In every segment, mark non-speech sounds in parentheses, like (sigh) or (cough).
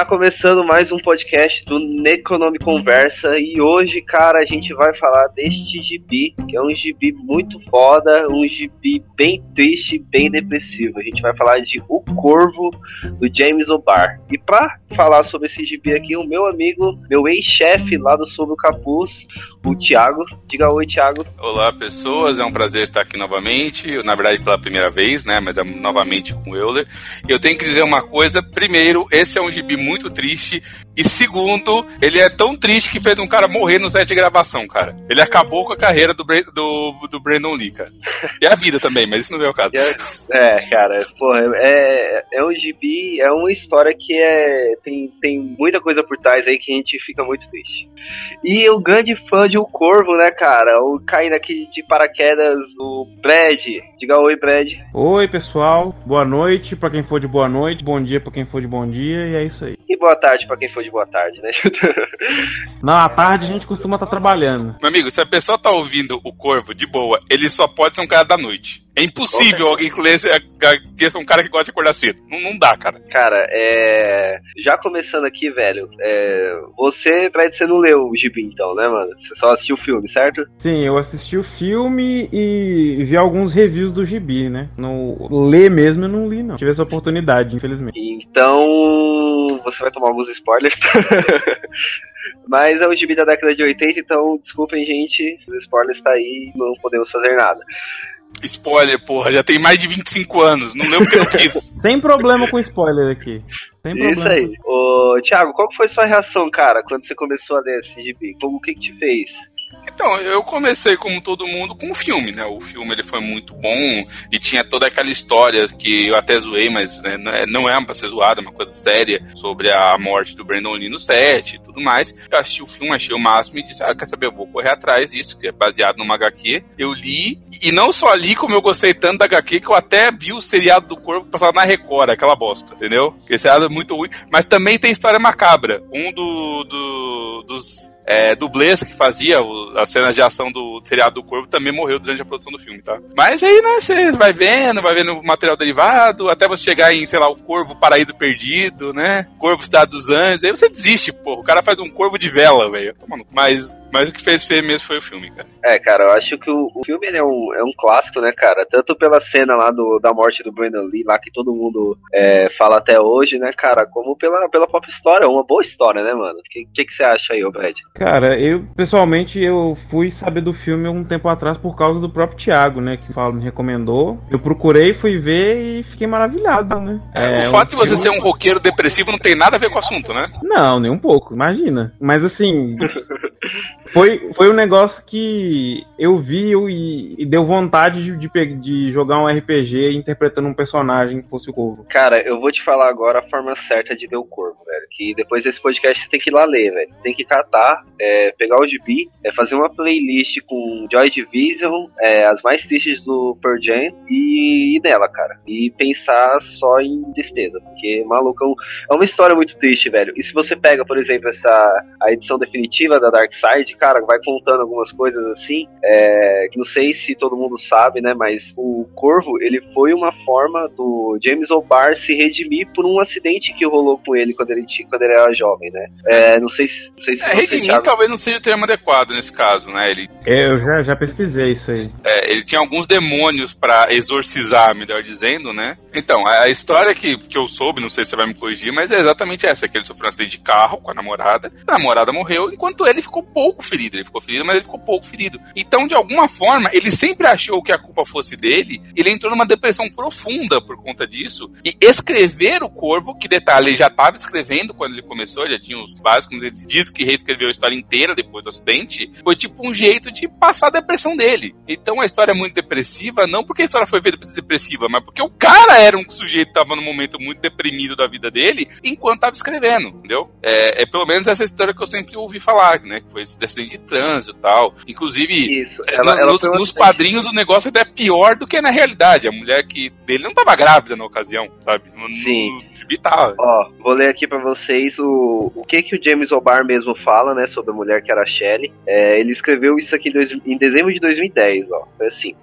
Está começando mais um podcast do Necronome Conversa e hoje, cara, a gente vai falar deste gibi, que é um gibi muito foda, um gibi bem triste, bem depressivo. A gente vai falar de O Corvo, do James O'Barr. E para falar sobre esse gibi aqui, o meu amigo, meu ex-chefe lá do Sob o Capuz, o Thiago. Diga oi, Thiago. Olá, pessoas. É um prazer estar aqui novamente. Na verdade, pela primeira vez, né? Mas é novamente com o Euler. E eu tenho que dizer uma coisa. Primeiro, esse é um gibi muito triste. E segundo, ele é tão triste que fez um cara morrer no set de gravação, cara. Ele acabou com a carreira do, do, do Brandon Lee, cara. E a vida também, mas isso não é o caso. É, cara, porra, é, é um gibi, é uma história que é, tem, tem muita coisa por trás aí que a gente fica muito triste. E o grande fã de O Corvo, né, cara? O caindo aqui de paraquedas, o Brad. Diga oi, Brad. Oi, pessoal. Boa noite pra quem for de boa noite, bom dia pra quem for de bom dia, e é isso aí. E boa tarde pra quem for de boa tarde, né? (laughs) Não, à tarde a gente costuma estar tá trabalhando. Meu amigo, se a pessoa tá ouvindo o Corvo de boa, ele só pode ser um cara da noite. É impossível alguém que lê ser um cara que gosta de acordar cedo. Não, não dá, cara. Cara, é. Já começando aqui, velho, é... você, Brad, você não leu o gibi então, né, mano? Você só assistiu o filme, certo? Sim, eu assisti o filme e vi alguns reviews do gibi, né? No ler mesmo eu não li, não. Tive essa oportunidade, infelizmente. Então, você vai tomar alguns spoilers. (laughs) Mas é o gibi da década de 80, então desculpem, gente, os spoilers tá aí, não podemos fazer nada. Spoiler, porra, já tem mais de 25 anos, não lembro que eu quis. (laughs) Sem problema com spoiler aqui. Sem Isso aí. Ô, Thiago, qual foi sua reação, cara, quando você começou a ler esse gibi? O que, que te fez? Então, eu comecei como todo mundo com o filme, né? O filme ele foi muito bom e tinha toda aquela história que eu até zoei, mas né, não é, é pra ser zoada, é uma coisa séria sobre a morte do Brandon Lee no set e tudo mais. Eu assisti o filme, achei o máximo e disse, ah, quer saber, eu vou correr atrás disso, que é baseado numa HQ. Eu li, e não só li, como eu gostei tanto da HQ, que eu até vi o seriado do Corvo passado na Record, aquela bosta, entendeu? Esse seriado é muito ruim, mas também tem história macabra. Um do, do dos é, dublês que fazia o, a cena de ação do seriado do Corvo também morreu durante a produção do filme, tá? Mas aí, né, você vai vendo, vai vendo material derivado, até você chegar em, sei lá, o Corvo Paraíso Perdido, né? Corvo Cidade dos Anjos, aí você desiste, pô. O cara faz um corvo de vela, velho. Mas, mas o que fez feio mesmo foi o filme, cara. É, cara, eu acho que o, o filme é, um, é um clássico, né, cara? Tanto pela cena lá do, da morte do Brandon Lee, lá que todo mundo é, fala até hoje, né, cara? Como pela, pela pop história, uma boa história, né, mano? O que, que, que você acha aí, ô Brad? Cara, eu, pessoalmente, eu fui saber do filme um tempo atrás por causa do próprio Thiago, né? Que fala, me recomendou. Eu procurei, fui ver e fiquei maravilhado, né? É, o fato um de você filme... ser um roqueiro depressivo não tem nada a ver com o assunto, né? Não, nem um pouco, imagina. Mas assim. (laughs) Foi, foi um negócio que eu vi e, e deu vontade de, de, de, jogar um RPG interpretando um personagem que fosse o Corvo. Cara, eu vou te falar agora a forma certa de ver o Corvo, velho. Que depois desse podcast você tem que ir lá ler, velho. Tem que catar, é, pegar o gibi, é, fazer uma playlist com Joy Division, é, as mais tristes do Pearl Jam e ir nela, cara. E pensar só em tristeza, porque, maluco, é, é uma história muito triste, velho. E se você pega, por exemplo, essa a edição definitiva da Dark Side, cara, vai contando algumas coisas assim, é, que não sei se todo mundo sabe, né, mas o Corvo, ele foi uma forma do James O'Barr se redimir por um acidente que rolou com ele quando ele, quando ele era jovem, né. É, não sei se... Não sei se é, redimir talvez não seja o termo adequado nesse caso, né, ele... Eu já, já pesquisei isso aí. É, ele tinha alguns demônios para exorcizar, melhor dizendo, né. Então, a história que, que eu soube, não sei se você vai me corrigir, mas é exatamente essa, que ele sofreu um acidente de carro com a namorada, a namorada morreu, enquanto ele ficou pouco ferido. Ele ficou ferido, mas ele ficou pouco ferido. Então, de alguma forma, ele sempre achou que a culpa fosse dele. Ele entrou numa depressão profunda por conta disso. E escrever o Corvo, que detalhe, ele já estava escrevendo quando ele começou, já tinha os básicos. Ele diz que reescreveu a história inteira depois do acidente. Foi tipo um jeito de passar a depressão dele. Então, a história é muito depressiva, não porque a história foi feita depressiva, mas porque o cara era um sujeito que estava num momento muito deprimido da vida dele enquanto tava escrevendo, entendeu? É, é pelo menos essa história que eu sempre ouvi falar, né? Que foi esse acidente de trânsito e tal. Inclusive, Isso. é, Ela, no- ela nos, nos quadrinhos o negócio até é pior do que na realidade. A mulher que dele não tava grávida na ocasião, sabe? No, Sim. No tava. Ó, vou ler aqui pra vocês o, o que que o James O'Barr mesmo fala, né, sobre a mulher que era a Shelley. É, ele escreveu isso aqui em, dois- em dezembro de 2010, ó. Foi assim.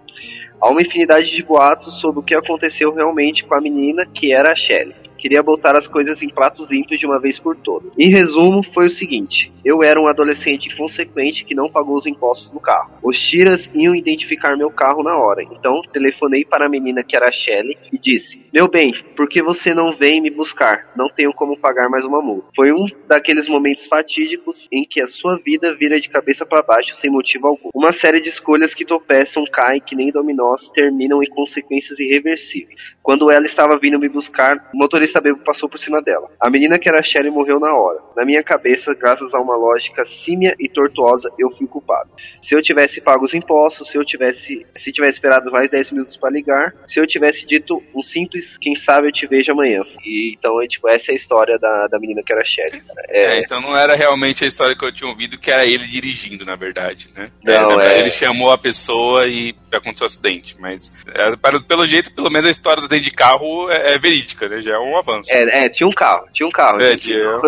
Há uma infinidade de boatos sobre o que aconteceu realmente com a menina que era a Shelley. Queria botar as coisas em pratos limpos de uma vez por todas. Em resumo, foi o seguinte: eu era um adolescente inconsequente que não pagou os impostos do carro. Os tiras iam identificar meu carro na hora, então telefonei para a menina que era a Shelley e disse: Meu bem, por que você não vem me buscar? Não tenho como pagar mais uma multa. Foi um daqueles momentos fatídicos em que a sua vida vira de cabeça para baixo sem motivo algum. Uma série de escolhas que tropeçam, caem que nem dominós, terminam em consequências irreversíveis. Quando ela estava vindo me buscar, o motorista bêbado passou por cima dela. A menina que era a Shelly morreu na hora. Na minha cabeça, graças a uma lógica símia e tortuosa, eu fui culpado. Se eu tivesse pago os impostos, se eu tivesse, se tivesse esperado mais 10 minutos para ligar, se eu tivesse dito um simples, quem sabe eu te vejo amanhã. E então, é, tipo, essa é a história da, da menina que era a Shelly. É, É, então não era realmente a história que eu tinha ouvido, que era ele dirigindo, na verdade, né? Não, na verdade, é- Ele chamou a pessoa e aconteceu o acidente, mas é, para- pelo jeito, pelo menos a história do acidente de carro é, é verídica, né? Já é um avanço. é, é, tinha um carro, tinha um carro. É, tinha- (laughs)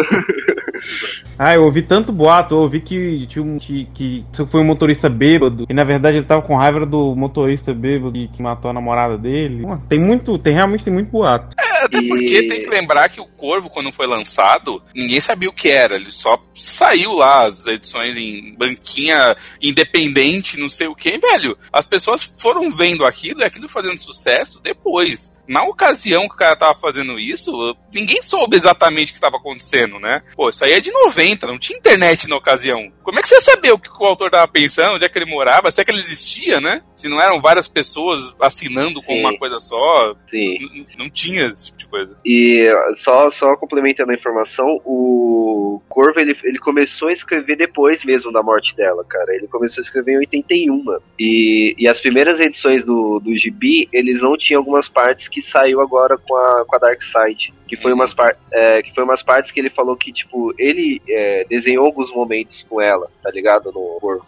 (laughs) Ah, eu ouvi tanto boato, eu ouvi que, tinha um, que, que foi um motorista bêbado, e na verdade ele tava com raiva do motorista bêbado que, que matou a namorada dele. Tem muito, tem realmente tem muito boato. É, até E- porque tem que lembrar que o Corvo, quando foi lançado, ninguém sabia o que era. Ele só saiu lá, as edições em banquinha independente, não sei o que, velho. As pessoas foram vendo aquilo e aquilo fazendo sucesso depois. Na ocasião que o cara tava fazendo isso, ninguém soube exatamente o que estava acontecendo, né? Pô, isso aí é de 90, não tinha internet na ocasião. Como é que você ia saber o que o autor tava pensando, onde é que ele morava, se é que ele existia, né? Se não eram várias pessoas assinando com Sim. uma coisa só, Sim. Não tinha esse tipo de coisa. E só, só complementando a informação, o Corvo ele, ele começou a escrever depois mesmo da morte dela, cara. Ele começou a escrever em 81, mano. E, e as primeiras edições do, do Gibi, eles não tinham algumas partes que saiu agora com a, com a Dark Side. Que foi, umas par, é, que foi umas partes que ele falou que, tipo, ele é, desenhou alguns momentos com ela, tá ligado? No Corvo.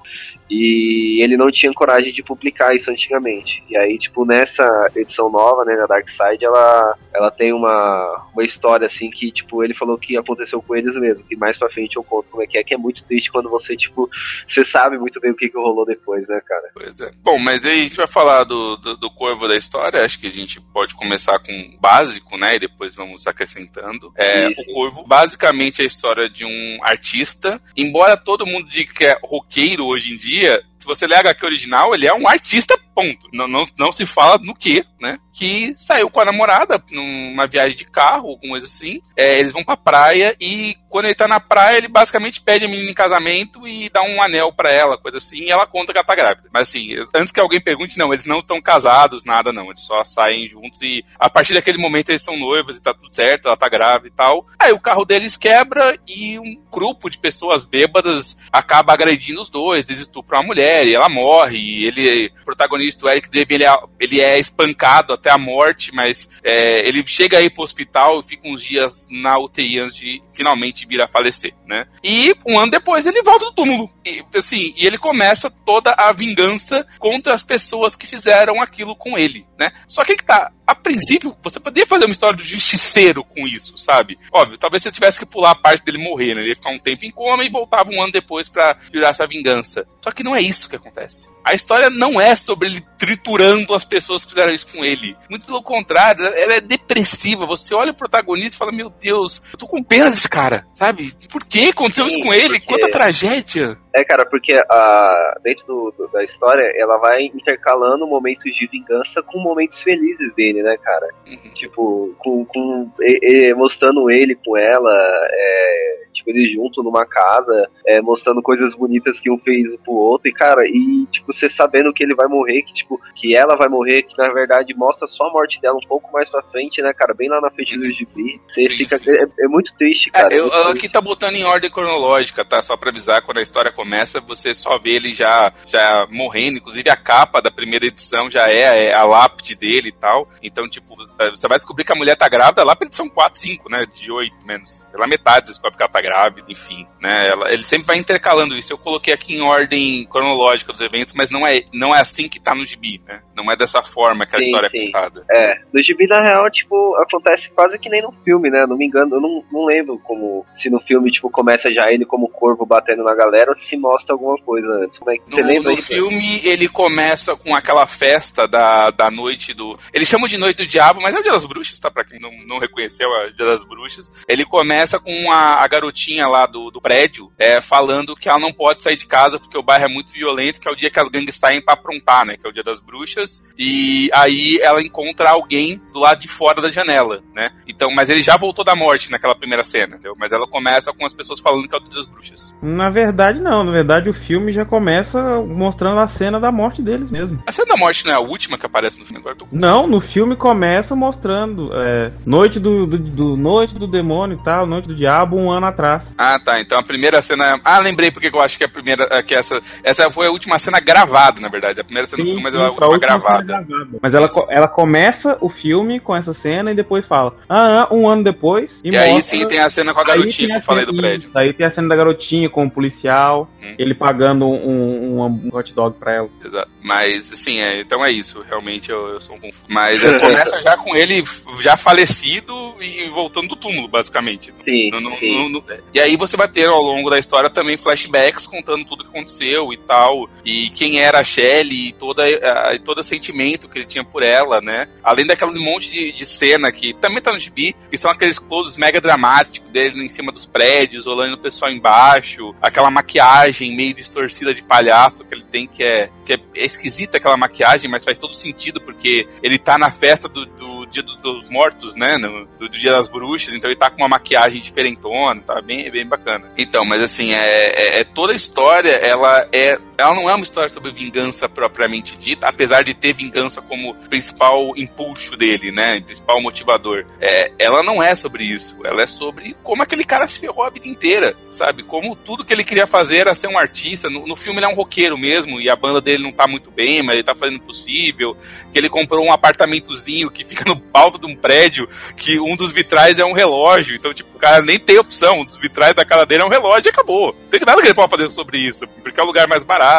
E ele não tinha coragem de publicar isso antigamente. E aí, tipo, nessa edição nova, né, na Dark Side, ela, ela tem uma, uma história assim que, tipo, ele falou que aconteceu com eles mesmo. Que mais pra frente eu conto como é que é, que é muito triste quando você, tipo, você sabe muito bem o que, que rolou depois, né, cara? Pois é. Bom, mas aí a gente vai falar do, do, do corvo da história. Acho que a gente pode começar com o básico, né? E depois vamos acrescentando. É, Isso. o corvo, basicamente, é a história de um artista. Embora todo mundo diga que é roqueiro hoje em dia, se você ler a HQ original, ele é um artista, ponto. Não, não, não se fala no que, né? Que saiu com a namorada numa viagem de carro, alguma coisa assim. É, eles vão pra praia e quando ele tá na praia, ele basicamente pede a menina em casamento e dá um anel pra ela, coisa assim, e ela conta que ela tá grávida. Mas assim, antes que alguém pergunte, não, eles não estão casados, nada não. Eles só saem juntos e a partir daquele momento eles são noivos e tá tudo certo, ela tá grávida e tal. Aí o carro deles quebra e um grupo de pessoas bêbadas acaba agredindo os dois, eles estupram a mulher e ela morre. Ele, o protagonista, o Eric Draven, ele é, ele é espancado até a morte, mas é, ele chega aí pro hospital e fica uns dias na UTI antes de finalmente vir a falecer, né? E um ano depois ele volta do túmulo. E, assim, e ele começa toda a vingança contra as pessoas que fizeram aquilo com ele, né? Só que que tá, a princípio, você poderia fazer uma história do justiceiro com isso, sabe? Óbvio, talvez você tivesse que pular a parte dele morrer, né? Ele ia ficar um tempo em coma e voltava um ano depois pra virar essa vingança. Só que não é isso que acontece. A história não é sobre ele triturando as pessoas que fizeram isso com ele. Muito pelo contrário, ela é depressiva. Você olha o protagonista e fala: Meu Deus, eu tô com pena desse cara, sabe? Por que aconteceu Sim, isso com ele? porque- Quanta tragédia! É, cara, porque a, dentro do, do- da história, ela vai intercalando momentos de vingança com momentos felizes dele, né, cara? Uhum. Tipo, com, com e- e- mostrando ele com ela, é, tipo, eles juntos numa casa, é, mostrando coisas bonitas que um fez pro outro, e cara, e tipo, você sabendo que ele vai morrer, que tipo, que ela vai morrer, que na verdade mostra só a morte dela um pouco mais pra frente, né, cara, bem lá na frente do gibi, você sim, fica, sim. É, é, muito triste, é, cara. É, eu, aqui tá botando em ordem cronológica, tá, só pra avisar, quando a história começa, você só vê ele já, já morrendo, inclusive a capa da primeira edição já é, é a lápide dele e tal, então, tipo, você vai descobrir que a mulher tá grávida lá pra edição 4, 5, né, de 8, menos, pela metade você descobre que ela tá grávida, enfim, né, ela, ele sempre vai intercalando isso, eu coloquei aqui em ordem cronológica dos eventos, mas não é, não é assim que tá no gibi, né, não é dessa forma que a sim, história sim. é contada. É, no gibi, na real, tipo, acontece quase que nem no filme, né, não me engano, eu não, não lembro como, se no filme, tipo, começa já ele como corvo batendo na galera, ou se mostra alguma coisa antes, como é que você no, lembra No filme, ele começa com aquela festa da, da noite do... Eles chamam de Noite do Diabo, mas é o Dia das Bruxas, tá, pra quem não, não reconheceu, é o Dia das Bruxas. Ele começa com a, a garotinha lá do, do prédio, é, falando que ela não pode sair de casa porque o bairro é muito violento, que é o dia que as gangues saem pra aprontar, né? Que é o dia das bruxas. E aí ela encontra alguém do lado de fora da janela, né? Então, mas ele já voltou da morte naquela primeira cena, entendeu? Mas ela começa com as pessoas falando que é o dia das bruxas. Na verdade, não. Na verdade, o filme já começa mostrando a cena da morte deles mesmo. A cena da morte não é a última que aparece no filme agora? Tô... Não, no filme começa mostrando é, Noite do, do, do, Noite do Demônio e tal, Noite do Diabo, um ano atrás. Ah, tá. Então a primeira cena. Ah, lembrei porque eu acho que a primeira. Que essa, essa foi a última cena gravada, na verdade. A primeira cena sim, do filme, mas ela é última gravada. Mas ela, ela começa o filme com essa cena e depois fala. Ah, um ano depois. E, e mostra... aí sim tem a cena com a garotinha que eu falei do prédio. Aí tem a cena da garotinha com o policial, hum. ele pagando um, um, um, hot dog pra ela. Exato. Mas, assim, é, então é isso. Realmente eu, eu sou um confuso. Mas é, começa já com ele já falecido e voltando do túmulo, basicamente. Sim, no, no, sim. No, e aí você vai ter ao longo da história também flashbacks contando tudo que aconteceu e tal. E quem era a Shelly e toda, a, todo sentimento que ele tinha por ela, né? Além daquele monte de, de cena que também tá no gibi, que são aqueles closes mega dramáticos dele em cima dos prédios, olhando o pessoal embaixo, aquela maquiagem meio distorcida de palhaço que ele tem, que é, que é esquisita aquela maquiagem, mas faz todo sentido, porque ele tá na festa do, do Dia dos Mortos, né? No, do, do, Dia das Bruxas, então ele tá com uma maquiagem diferentona, tá bem, bem bacana. Então, mas assim, é, é, é toda a história, ela é. Ela não é uma história sobre vingança propriamente dita, apesar de ter vingança como principal impulso dele, né? Principal motivador. É, ela não é sobre isso. Ela é sobre como aquele cara se ferrou a vida inteira, sabe? Como tudo que ele queria fazer era ser um artista. No, no filme ele é um roqueiro mesmo, e a banda dele não tá muito bem, mas ele tá fazendo o possível. Que ele comprou um apartamentozinho que fica no alto de um prédio, que um dos vitrais é um relógio. Então, tipo, o cara nem tem opção. Um dos vitrais da cara dele é um relógio e acabou. Não tem nada que ele pode fazer sobre isso, porque é o lugar mais barato.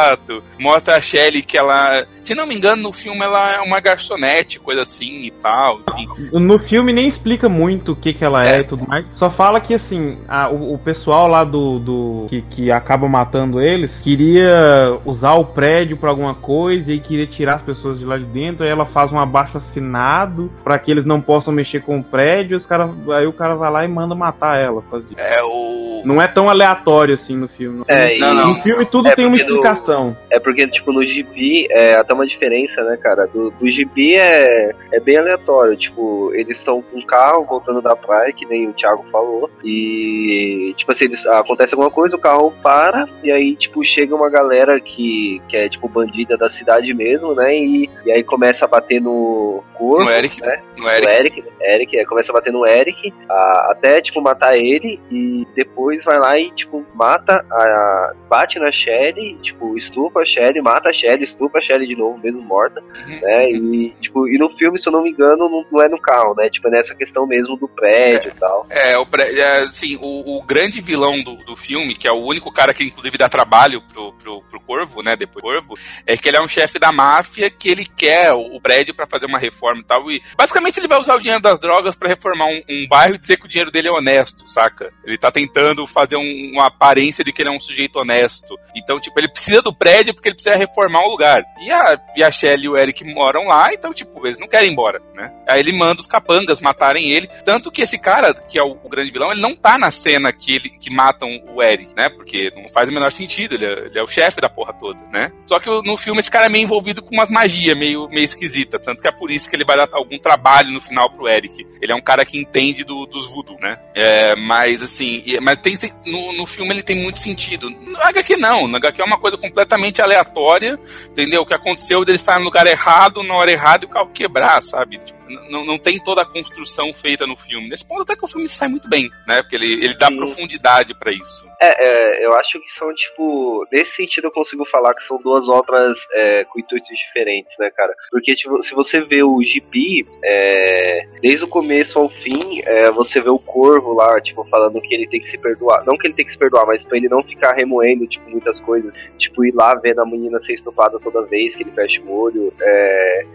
Mostra a Shelly que ela, se não me engano, no filme ela é uma garçonete, coisa assim e tal. Enfim. No filme nem explica muito o que, que ela é, é e tudo mais. Só fala que, assim, a, o, o, pessoal lá do. do que, que acaba matando eles queria usar o prédio pra alguma coisa e queria tirar as pessoas de lá de dentro. Aí ela faz um abaixo assinado para que eles não possam mexer com o prédio. Os cara, aí o cara vai lá e manda matar ela. É o. Não é tão aleatório assim no filme. No é, não, não. No filme tudo é tem uma explicação. É porque, tipo, no gibi é até uma diferença, né, cara? Do, do gibi é, é bem aleatório. Tipo, eles estão com um carro voltando da praia, que nem o Thiago falou. E, tipo assim, eles, acontece alguma coisa, o carro para, e aí, tipo, chega uma galera que, que é, tipo, bandida da cidade mesmo, né? E, e aí começa a bater no corpo. No Eric. Né? No Eric. No Eric, Eric é, começa a bater no Eric, a, até, tipo, matar ele, e depois vai lá e, tipo, mata, a, bate na Shelly, tipo, estufa a Shelly, mata a Shelly, estufa a Shelly de novo, mesmo morta, uhum. né? E, tipo, e no filme, se eu não me engano, não, não é no carro, né? Tipo, é nessa questão mesmo do prédio é, e tal. É, o prédio, é, assim, o, o, grande vilão do, do filme, que é o único cara que inclusive dá trabalho pro, pro, pro Corvo, né? Depois do Corvo, é que ele é um chefe da máfia que ele quer o, o prédio para fazer uma reforma e tal. E basicamente ele vai usar o dinheiro das drogas para reformar um, um, bairro e dizer que o dinheiro dele é honesto, saca? Ele tá tentando fazer um, uma aparência de que ele é um sujeito honesto. Então, tipo, ele precisa precisa do prédio porque ele precisa reformar o lugar. E a, e a Shelly e o Eric moram lá, então, tipo, eles não querem ir embora, né? Aí ele manda os capangas matarem ele. Tanto que esse cara, que é o, o grande vilão, ele não tá na cena que, ele, que matam o Eric, né? Porque não faz o menor sentido, ele é, ele é o chefe da porra toda, né? Só que no filme esse cara é meio envolvido com umas magias meio, meio esquisita. Tanto que é por isso que ele vai dar algum trabalho no final pro Eric. Ele é um cara que entende do, dos voodoo, né? É, mas assim, mas tem, no, no filme ele tem muito sentido. No HQ não, no HQ é uma coisa completamente aleatória, entendeu? O que aconteceu dele estar no lugar errado, na hora errada e o carro quebrar, sabe? Tipo, não, não tem toda a construção feita no filme. Nesse ponto até que o filme sai muito bem, né? Porque ele, ele dá Sim. profundidade para isso. É, é, eu acho que são, tipo, nesse sentido eu consigo falar que são duas obras é, com intuitos diferentes, né, cara? Porque tipo, se você vê o Gibi, é, desde o começo ao fim, é, você vê o Corvo lá, tipo, falando que ele tem que se perdoar. Não que ele tem que se perdoar, mas pra ele não ficar remoendo, tipo, muitas coisas. Tipo, ir lá vendo a menina ser estupada toda vez que ele fecha o olho. É,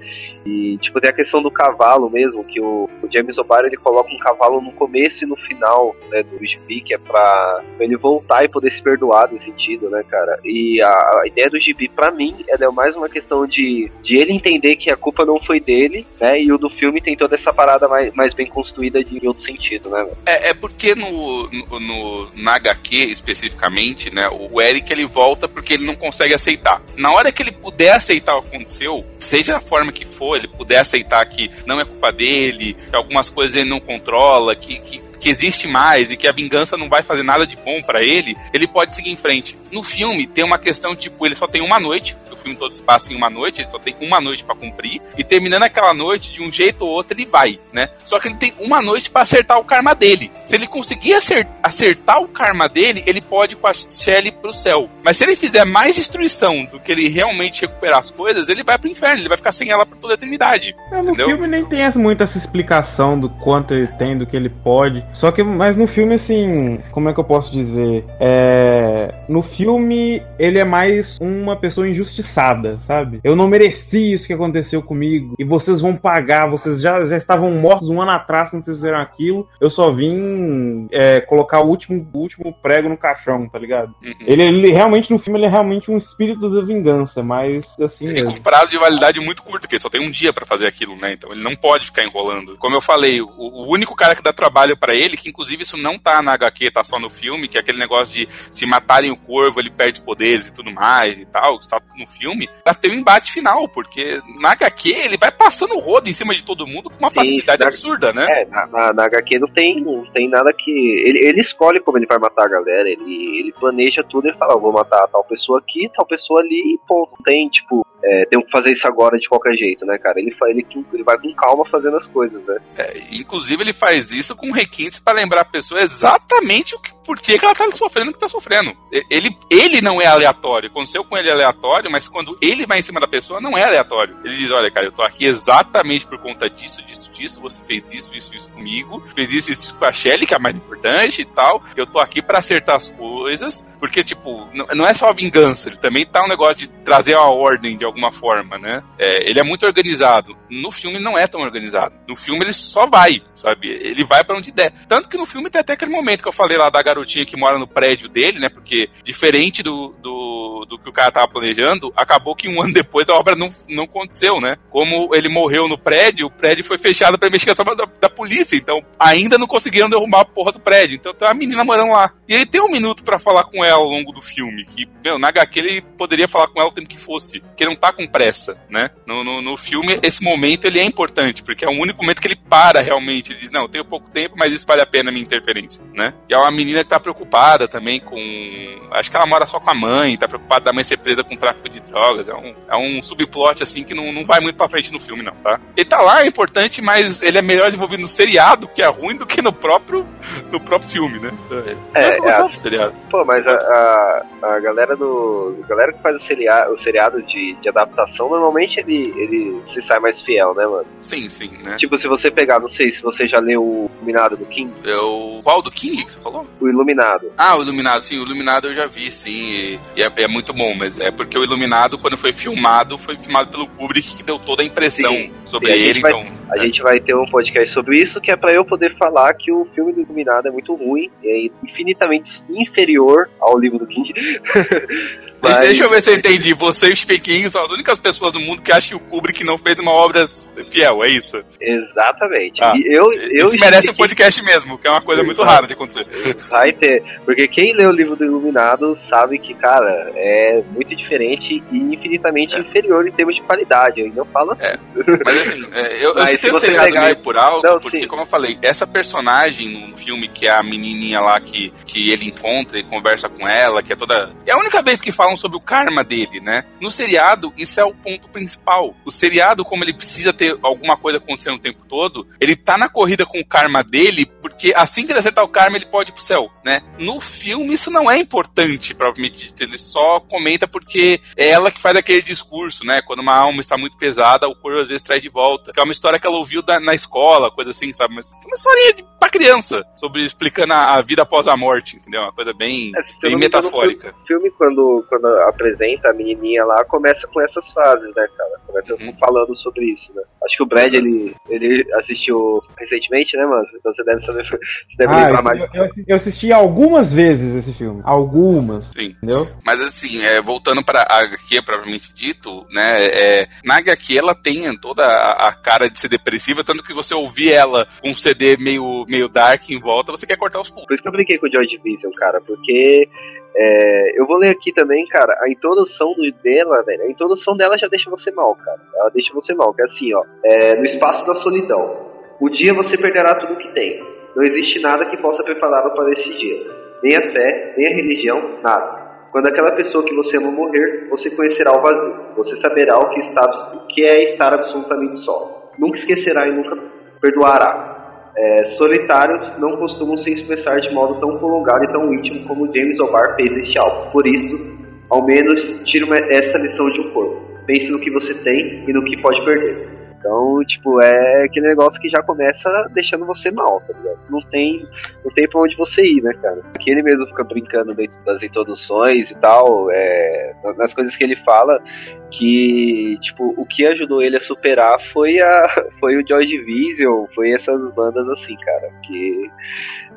e, tipo, tem a questão do cavalo mesmo, que o, o James O'Barr, ele coloca um cavalo no começo e no final, né, do Gibi, que é pra ele voltar e poder se perdoar nesse sentido, né, cara? E a, a ideia do Gibi, pra mim, ela é mais uma questão de, de ele entender que a culpa não foi dele, né, e o do filme tem toda essa parada mais, mais bem construída de, outro sentido, né? É, é porque no, no, no, na HQ, especificamente, né, o Eric, ele volta porque ele não consegue aceitar. Na hora que ele puder aceitar o que aconteceu, seja da forma que for, ele puder aceitar que não é culpa dele, que algumas coisas ele não controla, que, que que existe mais e que a vingança não vai fazer nada de bom para ele, ele pode seguir em frente. No filme tem uma questão tipo, ele só tem uma noite, o filme todo se passa em uma noite, ele só tem uma noite para cumprir e terminando aquela noite de um jeito ou outro ele vai, né? Só que ele tem uma noite para acertar o karma dele. Se ele conseguir acertar o karma dele, ele pode ir com a Shelly pro céu. Mas se ele fizer mais destruição do que ele realmente recuperar as coisas, ele vai pro inferno, ele vai ficar sem ela por toda a eternidade. É, no entendeu? filme nem tem muito essa explicação do quanto ele tem, do que ele pode. Só que, mas no filme, assim, como é que eu posso dizer? É, no filme, ele é mais uma pessoa injustiçada, sabe? Eu não mereci isso que aconteceu comigo e vocês vão pagar. Vocês já, já estavam mortos um ano atrás quando vocês fizeram aquilo. Eu só vim é, colocar o último, o último prego no caixão, tá ligado? Uhum. Ele, ele realmente, no filme, ele é realmente um espírito da vingança, mas assim. Ele com prazo de validade muito curto, porque ele só tem um dia para fazer aquilo, né? Então ele não pode ficar enrolando. Como eu falei, o, o único cara que dá trabalho para ele, que inclusive isso não tá na HQ, tá só no filme, que é aquele negócio de se matarem o corvo, ele perde poderes e tudo mais e tal, que tá no filme, pra ter o um embate final, porque na HQ ele vai passando o rodo em cima de todo mundo com uma Sim, facilidade na, absurda, né? É, na, na, na, HQ não tem, não tem nada que. Ele, ele escolhe como ele vai matar a galera, ele, ele planeja tudo e fala, vou matar tal pessoa aqui, tal pessoa ali e ponto. Não tem, tipo, é, tenho que fazer isso agora de qualquer jeito, né, cara? Ele, ele, ele vai com calma fazendo as coisas, né? É, inclusive, ele faz isso com requintes para lembrar a pessoa exatamente o que, por que, que ela tá sofrendo o que tá sofrendo. Ele, ele não é aleatório. Aconteceu com ele aleatório, mas quando ele vai em cima da pessoa, não é aleatório. Ele diz: olha, cara, eu tô aqui exatamente por conta disso, disso, disso. Você fez isso, isso, isso comigo. Fez isso, isso com a Shelly, que é a mais importante e tal. Eu tô aqui para acertar as coisas, porque, tipo, não é só a vingança. Ele também tá um negócio de trazer a ordem de alguma forma, né? É, ele é muito organizado. No filme não é tão organizado. No filme ele só vai, sabe? Ele vai para onde der. Tanto que no filme tem até aquele momento que eu falei lá da garotinha que mora no prédio dele, né? Porque diferente do, do, do que o cara tava planejando, acabou que um (laughs) ano depois a obra não, não aconteceu, né? Como ele morreu no prédio, o prédio foi fechado pra investigação da, da polícia. Então ainda não conseguiram derrubar a porra do prédio. Então tem uma menina morando lá. E ele tem um minuto para falar com ela ao longo do filme. Que, meu, na HQ ele poderia falar com ela o tempo que fosse. Porque ele não tá com pressa, né? No, no, no filme, esse momento ele é importante, porque é o único momento que ele para realmente. Ele diz, não, eu tenho pouco tempo, mas isso vale a pena a minha interferência, né? E é uma menina que tá preocupada também com. Acho que ela mora só com a mãe, tá preocupada da mãe ser presa com tráfico de drogas. É um, é um subplot assim que não, não vai muito pra frente no filme, não, tá? Ele tá lá, é importante, mas ele é melhor desenvolvido no seriado, que é ruim, do que no próprio, no próprio filme, né? É, é, é a, seriado. Pô, mas a, a, a, galera do. A galera que faz o seriado, o seriado de, de adaptação, normalmente ele, ele se sai mais fiel, né, mano? Sim, sim, né? Tipo, se você pegar, não sei se você já leu o Iluminado do King. Eu. Qual do King que você falou? O Iluminado. Ah, o Iluminado, sim, o Iluminado eu já vi, sim. E é, é, muito bom, mas é porque o Iluminado, quando foi filmado, foi filmado pelo Kubrick, que deu toda a impressão sim. sobre ele, vai, então. a gente vai ter um podcast sobre isso, que é para eu poder falar que o filme do Iluminado é muito ruim, é infinitamente inferior ao livro do King. (laughs) Mas... Deixa eu ver se eu entendi. Você e os são as únicas pessoas do mundo que acham que o Kubrick não fez uma obra fiel, é isso? Exatamente. Ah, e eu, eu isso merece um podcast mesmo, que é uma coisa muito rara de acontecer. Vai ter. Porque quem lê o livro do Iluminado sabe que, cara, é muito diferente e infinitamente é. inferior em termos de qualidade. Eu não falo é. Mas assim, é, eu, eu citei o seriado pegar... meio por alto, não, porque, sim. como eu falei, essa personagem no filme, que é a menininha lá que, que ele encontra e conversa com ela, que é toda. É a única vez que falam sobre o karma dele, né? No seriado, isso é o ponto principal. O seriado, como ele precisa ter alguma coisa acontecendo o tempo todo, ele tá na corrida com o karma dele, porque assim que ele acertar o karma, ele pode ir pro céu, né? No filme, isso não é importante, propriamente dito. Ele só comenta porque é ela que faz aquele discurso, né? Quando uma alma está muito pesada, o corpo às vezes traz de volta. Que é uma história que ela ouviu da, na escola, coisa assim, sabe? Mas uma historinha de, pra criança, sobre explicando a, a vida após a morte, entendeu? Uma coisa bem, é, bem metafórica. O filme, quando, quando apresenta a menininha lá, começa com essas fases, né, cara? Começa uhum. falando sobre isso, né? Acho que o Brad, ele, ele assistiu recentemente, né, mano? Então você deve saber, você deve ah, lembrar mais. Eu, eu, assisti algumas vezes esse filme. Algumas. Sim. Entendeu? Mas assim, é, voltando para a HQ, propriamente dito, né? É, na HQ ela tem toda a, a, cara de ser depressiva, tanto que você ouvir ela com um CD meio, meio dark em volta, você quer cortar os pulsos. Por isso que eu brinquei com o George Vision, cara, porque é, eu vou ler aqui também, cara, a introdução do, dela, velho. A introdução dela já deixa você mal, cara. Ela deixa você mal, que é assim, ó. É, no espaço da solidão. O dia você perderá tudo o que tem. Não existe nada que possa prepará-lo para esse dia. Nem a fé, nem a religião, nada. Quando aquela pessoa que você ama morrer, você conhecerá o vazio. Você saberá o que, está, o que é estar absolutamente só. Nunca esquecerá e nunca perdoará. É, solitários não costumam se expressar de modo tão prolongado e tão íntimo como James O'Barr fez neste álbum. Por isso, ao menos, tire esta lição de um corpo. Pense no que você tem e no que pode perder. Então, tipo, é aquele negócio que já começa deixando você mal, tá ligado? Não tem, não tem pra onde você ir, né, cara? Aqui ele mesmo fica brincando dentro das introduções e tal, é, nas coisas que ele fala, que, tipo, o que ajudou ele a superar foi, a, (laughs) foi o Joy Division, foi essas bandas assim, cara, que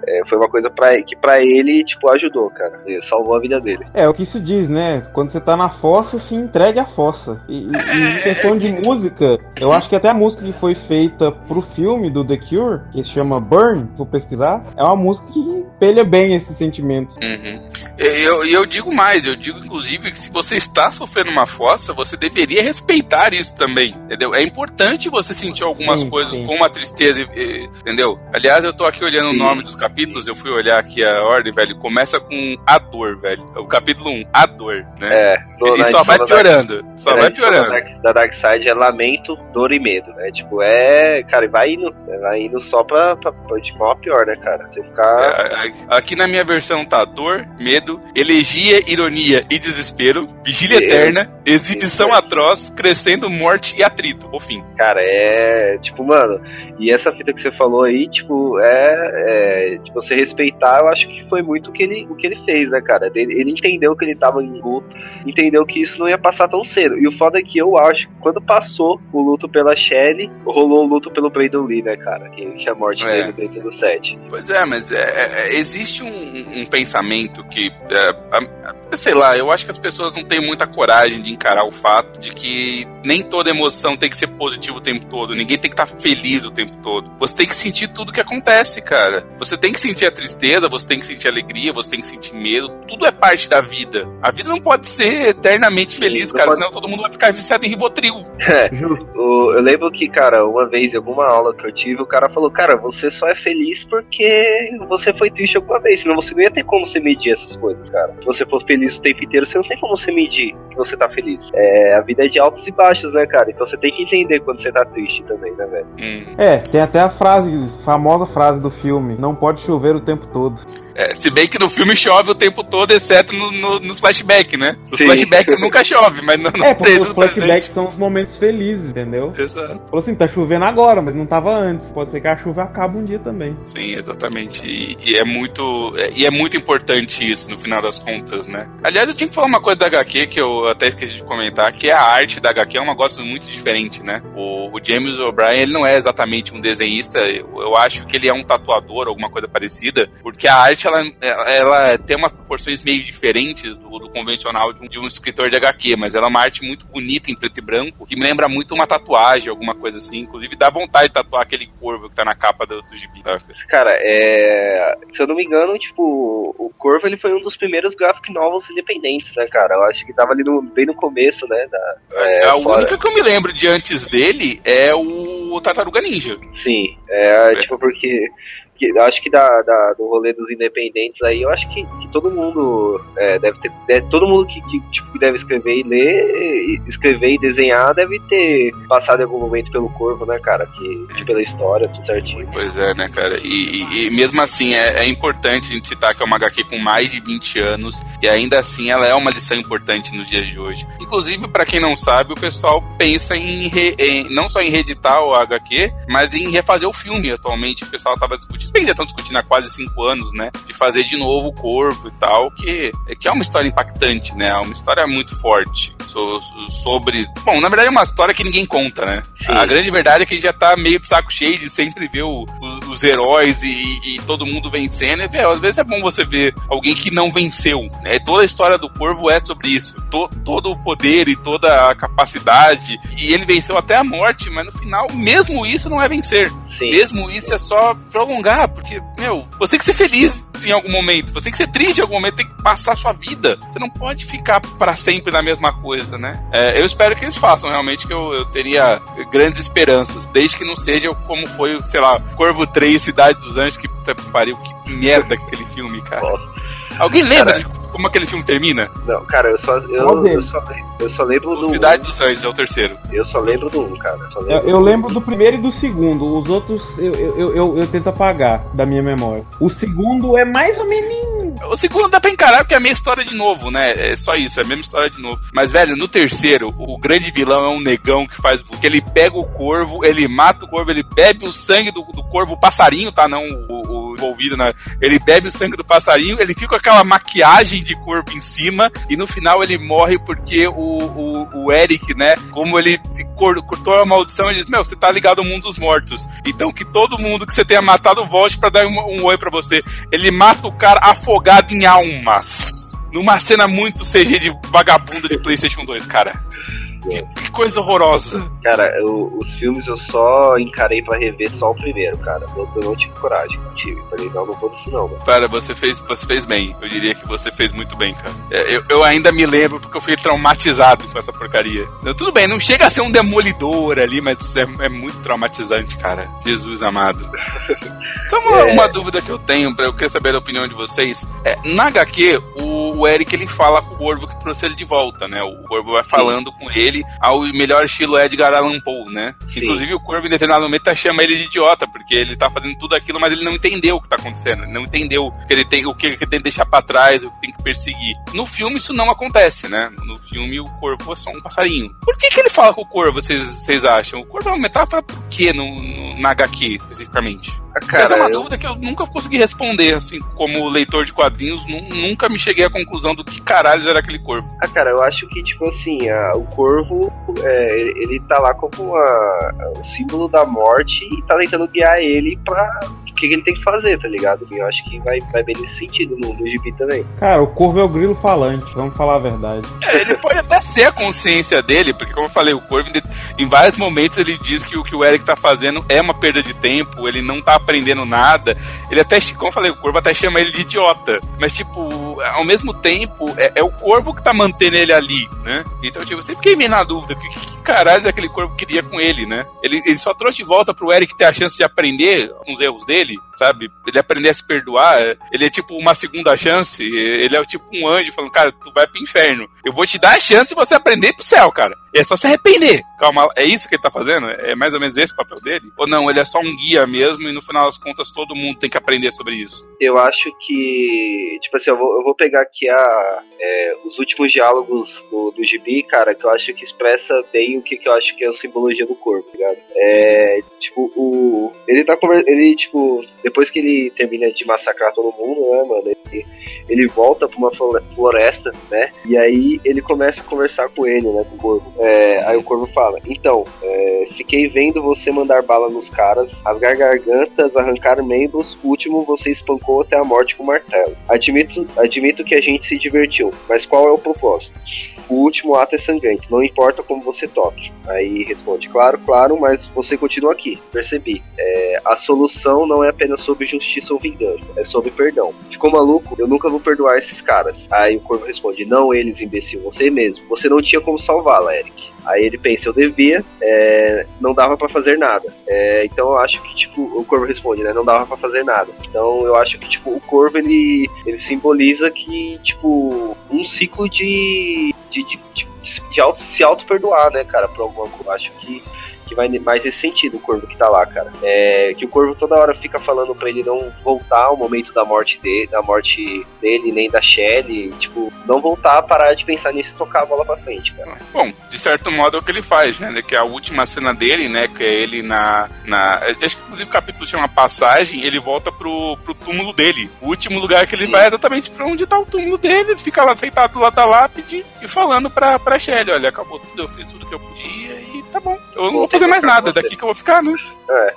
é, foi uma coisa pra, que pra ele, tipo, ajudou, cara, salvou a vida dele. É, o que isso diz, né? Quando você tá na fossa, se entregue à fossa. E, e, e em questão de música, eu acho que até a música que foi feita pro filme do The Cure, que se chama Burn, vou pesquisar, é uma música que espelha bem esses sentimentos. Uhum. E eu, eu digo mais, eu digo inclusive que se você está sofrendo uma fossa, você deveria respeitar isso também, entendeu? É importante você sentir algumas sim, coisas sim. com uma tristeza, entendeu? Aliás, eu tô aqui olhando sim. o nome dos capítulos, eu fui olhar aqui a ordem, velho, começa com a dor, velho. O capítulo 1, a dor, né? É. E só vai piorando, só vai piorando. Da Dark Side é lamento, dor e medo, né? Tipo, é, cara, vai indo, vai indo só pra, pra, pra de mal a pior, né, cara? Você ficar... É, aqui na minha versão tá dor, medo, elegia, ironia e desespero, vigília eterna, exibição atroz, crescendo morte e atrito, o fim. Cara, é tipo, mano, e essa fita que você falou aí, tipo, é, é de você respeitar, eu acho que foi muito o que ele, o que ele fez, né, cara? Ele, ele entendeu que ele tava em luto, entendeu que isso não ia passar tão cedo. E o foda é que eu acho que quando passou o luto pela Shelley, rolou o luto pelo Brandon Lee, né, cara? Que, que a morte é. dele dentro do set. Pois é, mas é, é, é existe um, um, pensamento que, é, sei lá, eu acho que as pessoas não têm muita coragem de encarar o fato de que nem toda emoção tem que ser positiva o tempo todo, ninguém tem que estar tá feliz o tempo todo. Você tem que sentir tudo que acontece, cara. Você tem que sentir a tristeza, você tem que sentir a alegria, você tem que sentir medo, tudo é parte da vida. A vida não pode ser eternamente feliz, cara, pode... senão todo mundo vai ficar viciado em Ribotril. É, eu lembro que, cara, uma vez, em alguma aula que eu tive, o cara falou, cara, você só é feliz porque você foi triste alguma vez, senão você não ia ter como você medir essas coisas, cara. Se você for feliz o tempo inteiro, você não tem como você medir que você tá feliz. É, a vida é de altos e baixos, né, cara? Então você tem que entender quando você tá triste também, né, velho? Hum. É, tem até a frase, famosa frase do filme, não pode chover o tempo todo. É, se bem que no filme chove o tempo todo, exceto no, no, nos flashbacks, né? Os flashbacks (laughs) nunca chove, mas no É, porque os flashbacks são os momentos felizes, entendeu? Exato. Falou assim, tá chovendo agora, mas não tava antes. Pode ser que a chuva acabe um dia também. Sim, exatamente. E, e é muito. É, e é muito importante isso, no final das contas, né? Aliás, eu tinha que falar uma coisa da HQ que eu até esqueci de comentar, que a arte da HQ é um negócio muito diferente, né? O, o James O'Brien, ele não é exatamente um desenhista, eu, eu, acho que ele é um tatuador, alguma coisa parecida, porque a arte, ela, ela tem umas proporções meio diferentes do, do convencional de um, de um, escritor de HQ, mas ela é uma arte muito bonita em preto e branco, que me lembra muito uma tatuagem, alguma coisa assim, inclusive dá vontade de tatuar aquele corvo que tá na capa do, do gibi. Tá? Cara, é... se eu não me engano, tipo, o Corvo ele foi um dos primeiros graphic novels independentes, né, cara? Eu acho que tava ali no, bem no começo, né? Da, é, a fora... única que eu me lembro de antes dele é o Tartaruga Ninja. Sim, é, é. tipo, porque que, acho que da, da, do rolê dos independentes aí, eu acho que, que todo mundo é, deve ter. Todo mundo que, que tipo, deve escrever e ler, escrever e desenhar deve ter passado em algum momento pelo corpo, né, cara? Que, que pela história, tudo certinho. Pois é, né, cara? E, e, e mesmo assim é, é, importante a gente citar que é uma HQ com mais de 20 anos e ainda assim ela é uma lição importante nos dias de hoje. Inclusive, para quem não sabe, o pessoal pensa em, re, em, não só em reeditar o HQ, mas em refazer o filme atualmente. O pessoal tava discutindo bem, já estão discutindo há quase cinco anos, né? De fazer de novo o Corvo e tal, que, que é uma história impactante, né? É uma história muito forte so, sobre. Bom, na verdade é uma história que ninguém conta, né? Sim. A grande verdade é que a gente já tá meio de saco cheio de sempre ver o, os, os, heróis e, e, todo mundo vencendo. E, às vezes é bom você ver alguém que não venceu, né? Toda a história do Corvo é sobre isso. To, todo o poder e toda a capacidade. E ele venceu até a morte, mas no final, mesmo isso não é vencer. Sim. Mesmo isso é só prolongar, porque, meu, você tem que ser feliz em algum momento, você tem que ser triste em algum momento, tem que passar a sua vida. Você não pode ficar para sempre na mesma coisa, né? É, eu espero que eles façam, realmente, que eu, eu teria grandes esperanças, desde que não seja como foi, sei lá, Corvo 3, Cidade dos Anjos, que pariu, que merda aquele filme, cara. Nossa. Alguém lembra cara, de como aquele filme termina? Não, cara, eu só, eu, eu só, eu só lembro do. Cidade um. dos Anjos é o terceiro. Eu só lembro do um, cara. Lembro eu, eu lembro do primeiro e do segundo. Os outros eu, eu, eu, eu, tento apagar da minha memória. O segundo é mais ou menos. O segundo dá pra encarar porque é a mesma história de novo, né? É só isso, é a mesma história de novo. Mas, velho, no terceiro, o grande vilão é um negão que faz. que ele pega o corvo, ele mata o corvo, ele bebe o sangue do, do corvo, o passarinho, tá? Não o, o envolvido, né? Ele bebe o sangue do passarinho, ele fica com aquela maquiagem de corpo em cima e no final ele morre porque o, o, o Eric, né? Como ele cortou a maldição, ele diz: Meu, você tá ligado ao mundo dos mortos. Então que todo mundo que você tenha matado volte para dar um, um oi para você. Ele mata o cara afogado em almas. Numa cena muito CG de vagabundo de PlayStation 2, cara. Que, que, coisa horrorosa. Cara, eu, os filmes eu só encarei pra rever só o primeiro, cara. Eu, eu não tive coragem, não tive. Falei, não, não vou disso não, mano. Cara, você fez, você fez bem. Eu diria que você fez muito bem, cara. É, eu, eu ainda me lembro porque eu fui traumatizado com essa porcaria. Tudo bem, não chega a ser um demolidor ali, mas é, é muito traumatizante, cara. Jesus amado. (laughs) Só uma, é... uma, dúvida que eu tenho, pra eu querer saber a opinião de vocês. É, na HQ, o, o Eric ele fala com o Corvo que trouxe ele de volta, né? O Corvo vai falando Sim. com ele ele ao melhor estilo Edgar Allan Poe, né? Sim. Inclusive o Corvo em determinado momento tá, chama ele de idiota, porque ele tá fazendo tudo aquilo, mas ele não entendeu o que tá acontecendo, ele não entendeu que ele tem, o que ele tem que deixar para trás, o que tem que perseguir. No filme isso não acontece, né? No filme o Corvo é só um passarinho. Por que que ele fala com o Corvo, vocês, vocês acham? O Corvo é uma metáfora por quê no, na HQ, especificamente? Cara, Essa é uma eu... dúvida que eu nunca consegui responder, assim, como leitor de quadrinhos, nunca me cheguei à conclusão do que caralho era aquele corvo. Ah, cara, eu acho que, tipo assim, a, o corvo, é, ele tá lá como o símbolo da morte e tá tentando guiar ele pra que, que ele tem que fazer, tá ligado? E eu acho que vai, vai bem nesse sentido no, no gibi também. Cara, o Corvo é o grilo falante, vamos falar a verdade. É, ele pode até ser a consciência dele, porque como eu falei, o Corvo, em vários momentos ele diz que o que o Eric tá fazendo é uma perda de tempo, ele não tá aprendendo nada. Ele até, como eu falei, o Corvo até chama ele de idiota. Mas, tipo, ao mesmo tempo, é, é o Corvo que tá mantendo ele ali, né? Então, tipo, eu sempre fiquei meio na dúvida, o que, que caralho aquele Corvo queria com ele, né? Ele, ele só trouxe de volta pro Eric ter a chance de aprender com os erros dele dele, sabe? Ele aprender a se perdoar, ele é tipo uma segunda chance, ele é tipo um anjo falando, cara, tu vai pro inferno. Eu vou te dar a chance de você aprender pro céu, cara. É só se arrepender. Calma, é isso que ele tá fazendo? É mais ou menos esse o papel dele? Ou não, ele é só um guia mesmo e no final das contas todo mundo tem que aprender sobre isso? Eu acho que, tipo assim, eu vou, eu vou pegar aqui a, é, os últimos diálogos do, do Gibi, cara, que eu acho que expressa bem o que, que eu acho que é a simbologia do corpo, tá ligado? É, tipo, o. Ele tá Ele, tipo, depois que ele termina de massacrar todo mundo, né, mano? Ele, ele volta pra uma floresta, né? E aí ele começa a conversar com ele, né? Com o corvo. É, aí o corvo fala: Então, é, fiquei vendo você mandar bala nos caras, rasgar gargantas, arrancar membros. Último você espancou até a morte com o martelo. Admito, admito que a gente se divertiu, mas qual é o propósito? O último ato é sangrento, não importa como você toque. Aí responde: Claro, claro, mas você continua aqui. Percebi. É, a solução não é apenas sobre justiça ou vingança, é sobre perdão. Ficou maluco? Eu nunca vou perdoar esses caras. Aí o corvo responde: Não, eles, imbecil, você mesmo. Você não tinha como salvá-la, Eric. Aí ele pensa, eu devia, é, não dava para fazer nada. É, então eu acho que, tipo, o Corvo responde, né? Não dava para fazer nada. Então eu acho que, tipo, o Corvo, ele, ele simboliza que, tipo, um ciclo de, de, de, de, de se auto-perdoar, né, cara, por alguma coisa. Acho que que vai mais nesse sentido, o Corvo que tá lá, cara. É, que o Corvo toda hora fica falando para ele não voltar ao momento da morte dele, da morte dele, nem da Shelly, tipo, não voltar, parar de pensar nisso e tocar a bola pra frente, cara. Bom, de certo modo é o que ele faz, né? Que é a última cena dele, né? Que é ele na. na acho que inclusive o capítulo chama Passagem, ele volta pro, pro túmulo dele. O último lugar que ele Sim. vai é exatamente pra onde tá o túmulo dele, ele fica lá feitado lá da lápide e falando pra, pra Shelly, olha, acabou tudo, eu fiz tudo que eu podia tá bom. Eu não vou fazer mais nada, daqui que eu vou ficar, né? É.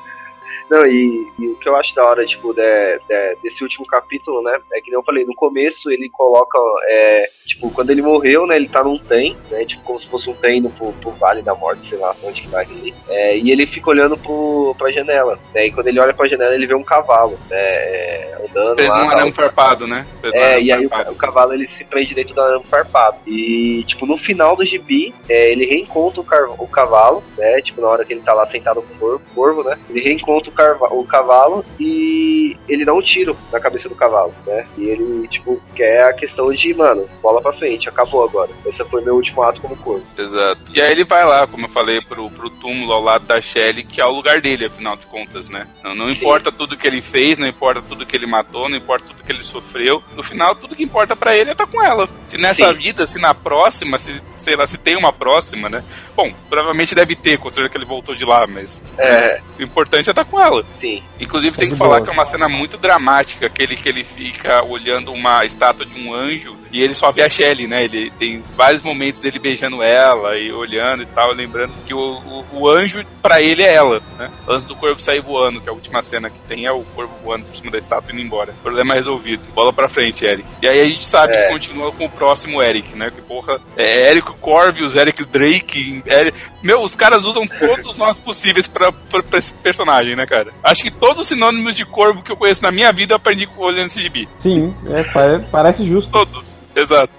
Não, e, e, o que eu acho da hora, tipo, de, de, desse último capítulo, né? É que nem eu falei, no começo ele coloca, é, tipo, quando ele morreu, né? Ele tá num trem, né? Tipo, como se fosse um trem indo pro, pro Vale da Morte, sei lá onde que vai ali. É, e ele fica olhando pro, pra janela, né? E quando ele olha pra janela, ele vê um cavalo, né? É, andando Fez lá. um arame farpado, né? Fez é, um e aí o, o, cavalo, ele se prende dentro do arame farpado. E, tipo, no final do gibi, é, ele reencontra o, o cavalo, né? Tipo, na hora que ele tá lá sentado com o corvo, corvo né? Ele reencontra o o cavalo e ele dá um tiro na cabeça do cavalo, né? E ele, tipo, quer a questão de, mano, bola pra frente, acabou agora. Esse foi meu último ato como corpo. Exato. E aí ele vai lá, como eu falei, pro, pro túmulo ao lado da Shelly, que é o lugar dele, afinal de contas, né? Não, não importa tudo que ele fez, não importa tudo que ele matou, não importa tudo que ele sofreu. No final, tudo que importa para ele é estar tá com ela. Se nessa Sim. vida, se na próxima, se sei lá, se tem uma próxima, né? Bom, provavelmente deve ter, considerando que ele voltou de lá, mas. É. O importante é estar com ela. Sim. Inclusive, tem é que falar boa. que é uma cena muito dramática, aquele que ele fica olhando uma estátua de um anjo e ele só vê a Shelly, né? Ele tem vários momentos dele beijando ela e olhando e tal, lembrando que o, o, o anjo, para ele, é ela, né? Antes do corvo sair voando, que é a última cena que tem é o corvo voando por cima da estátua e indo embora. Problema resolvido. Bola pra frente, Eric. E aí a gente sabe é. que continua com o próximo Eric, né? Que porra, é Eric Corvius, Eric Drake. Eric... Meu, os caras usam todos os nomes possíveis pra, pra, pra, esse personagem, né, cara? Acho que todos os sinônimos de corvo que eu conheço na minha vida eu aprendi olhando esse gibi. Sim, é, parece justo. Todos, exato.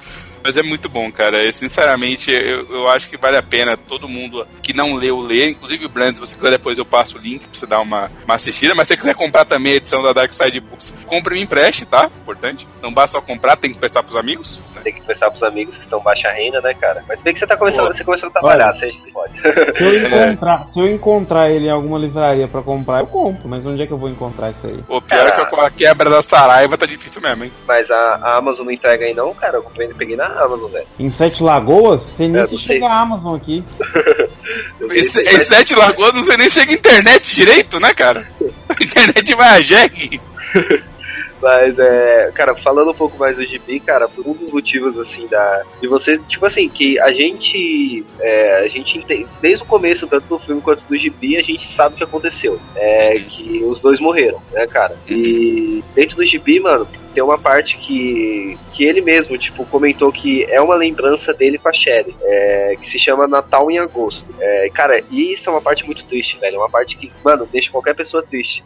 Mas é muito bom, cara. Eu, sinceramente, eu, eu acho que vale a pena todo mundo que não leu, ler. Inclusive o Brand, se você quiser depois eu passo o link pra você dar uma, uma assistida. Mas se você quiser comprar também a edição da Dark Side Books, compre e empreste, tá? Importante. Não basta só comprar, tem que prestar pros amigos. Né? Tem que prestar pros amigos que estão baixa renda, né, cara? Mas bem que você tá começando, você começou a trabalhar, Olha, você pode. Se eu, (laughs) encontrar, se eu encontrar ele em alguma livraria pra comprar, eu compro. Mas onde é que eu vou encontrar isso aí? O pior é que a quebra da Saraiva tá difícil mesmo, hein? Mas a, a Amazon não entrega aí não, cara. Eu comprei, peguei na Amazon, velho. Em Sete Lagoas? Você nem é, se chega a Amazon aqui. (laughs) em, Sete Lagoas você nem chega a internet direito, né, cara? (laughs) A internet vai a jegue. (laughs) Mas, é, cara, falando um pouco mais do gibi, cara, por um dos motivos, assim, da, de você, tipo assim, que a gente, é, a gente entende, desde o começo, tanto do filme quanto do gibi, a gente sabe o que aconteceu. É que os dois morreram, né, cara? E dentro do gibi, mano, tem uma parte que, que ele mesmo, tipo, comentou que é uma lembrança dele com a Sherry, é, que se chama Natal em Agosto. É, cara, e isso é uma parte muito triste, velho. É uma parte que, mano, deixa qualquer pessoa triste.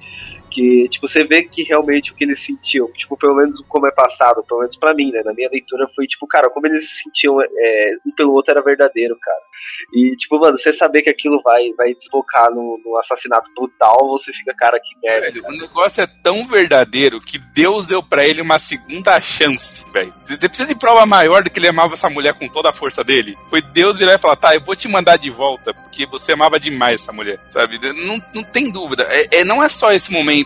Que, tipo, você vê que realmente o que eles sentiam, tipo, pelo menos como é passado, pelo menos pra mim, né? Na minha leitura foi, tipo, cara, como eles se sentiam é, um pelo outro era verdadeiro, cara. E, tipo, mano, você saber que aquilo vai, vai desbocar no, no assassinato brutal, você fica, cara, que merda. Velho, o negócio é tão verdadeiro que Deus deu para ele uma segunda chance, velho. Você precisa de prova maior do que ele amava essa mulher com toda a força dele. Foi Deus virar e falar, tá, eu vou te mandar de volta, porque você amava demais essa mulher, sabe? Não, não tem dúvida. É, é, não é só esse momento.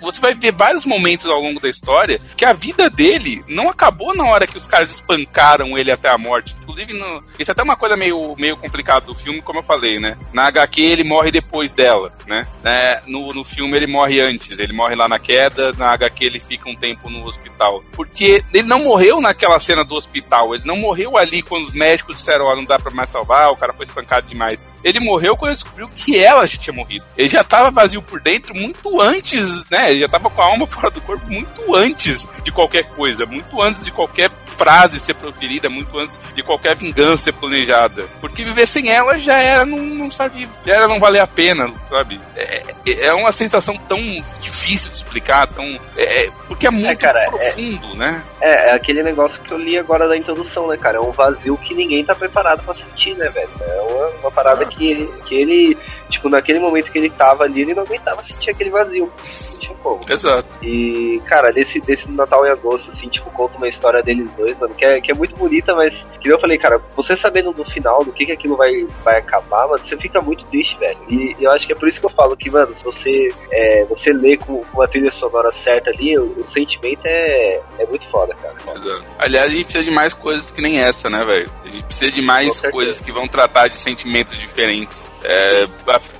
Você vai ver vários momentos ao longo da história que a vida dele não acabou na hora que os caras espancaram ele até a morte. Inclusive, no, isso é até uma coisa meio, meio complicado do filme, como eu falei, né? Na HQ ele morre depois dela, né? É, no, no filme ele morre antes, ele morre lá na queda, na HQ ele fica um tempo no hospital. Porque ele não morreu naquela cena do hospital, ele não morreu ali quando os médicos disseram, ó, oh, não dá pra mais salvar, o cara foi espancado demais. Ele morreu quando ele descobriu que ela já tinha morrido. Ele já tava vazio por dentro muito antes, né? Ele já tava com a alma (laughs) fora do corpo muito antes de qualquer coisa, muito antes de qualquer frase ser proferida, muito antes de qualquer vingança ser planejada. Porque viver sem ela já era não, não estar vivo, já era não valer a pena, sabe? É, é, é uma sensação tão difícil de explicar, tão. É, é porque é muito é, cara, profundo, né? É, é aquele negócio que eu li agora da introdução, né, cara? É um vazio que ninguém tá preparado para sentir, né, velho? É uma, uma parada ah. que, que ele, tipo, naquele momento que ele tava ali, ele não aguentava sentir aquele vazio you tinha como. Exato. E, cara, desse, desse Natal e Agosto, assim, tipo, conta uma história deles dois, mano, que é, que é muito bonita, mas que eu falei, cara, você sabendo no final do que, que aquilo vai, vai acabar, mano, você fica muito triste, velho. E eu acho que é por isso que eu falo que, mano, se você, é, você lê com, com a trilha sonora certa ali, o, o, sentimento é, é muito foda, cara. Exato. Aliás, a gente precisa de mais coisas que nem essa, né, velho? A gente precisa de mais coisas que vão tratar de sentimentos diferentes. É,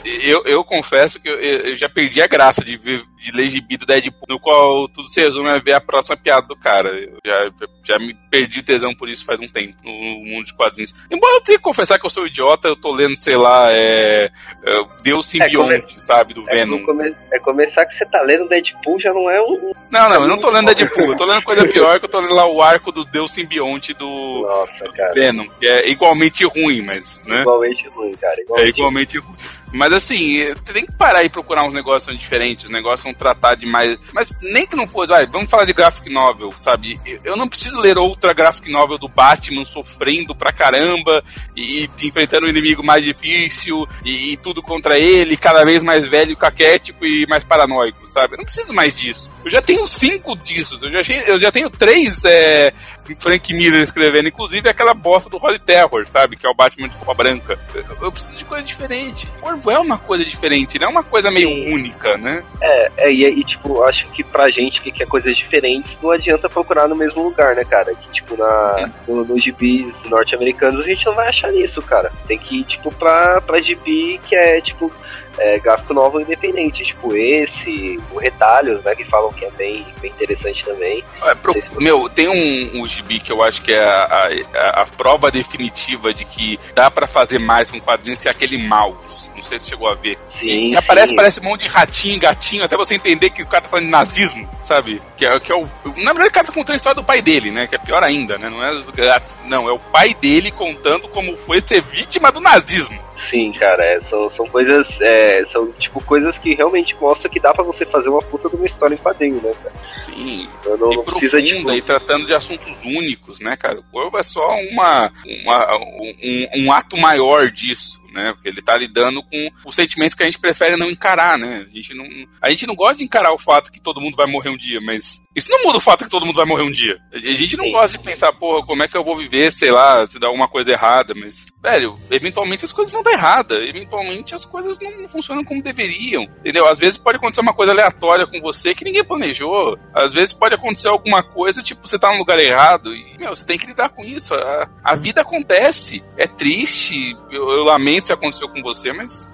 eu, eu confesso que eu, eu, já perdi a graça de, ver, de ler gibi do Deadpool, no qual tudo se resume a ver a próxima piada do cara. Eu já, já me perdi tesão por isso faz um tempo, no, mundo de quadrinhos. Embora eu tenha que confessar que eu sou idiota, eu tô lendo, sei lá, é, é Deus Simbionte, é sabe, do é Venom. Come... É começar que você tá lendo Deadpool, já não é um... Não, não, eu não tô lendo Deadpool, eu tô lendo coisa pior, que eu tô lendo lá o arco do Deus Simbionte do, Nossa, do Venom, que é igualmente ruim, mas, né? Igualmente ruim, cara, igualmente, é igualmente ruim. Mas assim, tem que parar e procurar uns negócios diferentes, os negócios vão tratar de mais. Mas nem que não fosse, vai, vamos falar de graphic novel, sabe? Eu não preciso ler outra graphic novel do Batman sofrendo pra caramba e, e enfrentando um inimigo mais difícil e, e, tudo contra ele, cada vez mais velho, caquético e mais paranoico, sabe? Eu não preciso mais disso. Eu já tenho cinco disso, eu já, eu já tenho três é, Frank Miller escrevendo, inclusive aquela bosta do Holy Terror, sabe? Que é o Batman de roupa branca. Eu, eu preciso de coisa diferente. É uma coisa diferente, não é uma coisa meio Sim. única, né? É, é e, e, tipo, acho que pra gente que quer coisas diferentes, não adianta procurar no mesmo lugar, né, cara? Que, tipo, na, no, nos gibis norte-americanos a gente não vai achar isso, cara. Tem que ir, tipo, pra, pra gibi que é, tipo, é, gráfico novo independente, tipo esse, o Retalhos, né, que falam que é bem, bem interessante também. É, pro, meu, tem um, um gibi que eu acho que é a, a, a prova definitiva de que dá para fazer mais com quadrinhos, que é aquele mouse. Não sei se chegou a ver. Sim, que aparece, parece um monte de ratinho, gatinho, até você entender que o cara tá falando de nazismo, sabe? Que é, que é o. Na verdade, o cara tá contando a história do pai dele, né? Que é pior ainda, né? Não é, não, é o pai dele contando como foi ser vítima do nazismo. Sim, cara, é, são, são coisas. É, são tipo coisas que realmente mostram que dá para você fazer uma puta de uma história em quadrinho, né, cara? Sim. Não, e não profunda, de... e tratando de assuntos únicos, né, cara? O corvo é só uma, uma um, um ato maior disso né? Porque ele tá lidando com o sentimento que a gente prefere não encarar, né? A gente não, a gente não gosta de encarar o fato que todo mundo vai morrer um dia, mas isso não muda o fato que todo mundo vai morrer um dia. A gente não Sim. gosta de pensar, porra, como é que eu vou viver, sei lá, se dá alguma coisa errada, mas, velho, eventualmente as coisas vão dar errada, eventualmente as coisas não, funcionam como deveriam, entendeu? Às vezes pode acontecer uma coisa aleatória com você que ninguém planejou, às vezes pode acontecer alguma coisa, tipo, você tá no lugar errado e, meu, você tem que lidar com isso. A, a vida acontece, é triste, eu, eu lamento se aconteceu com você, mas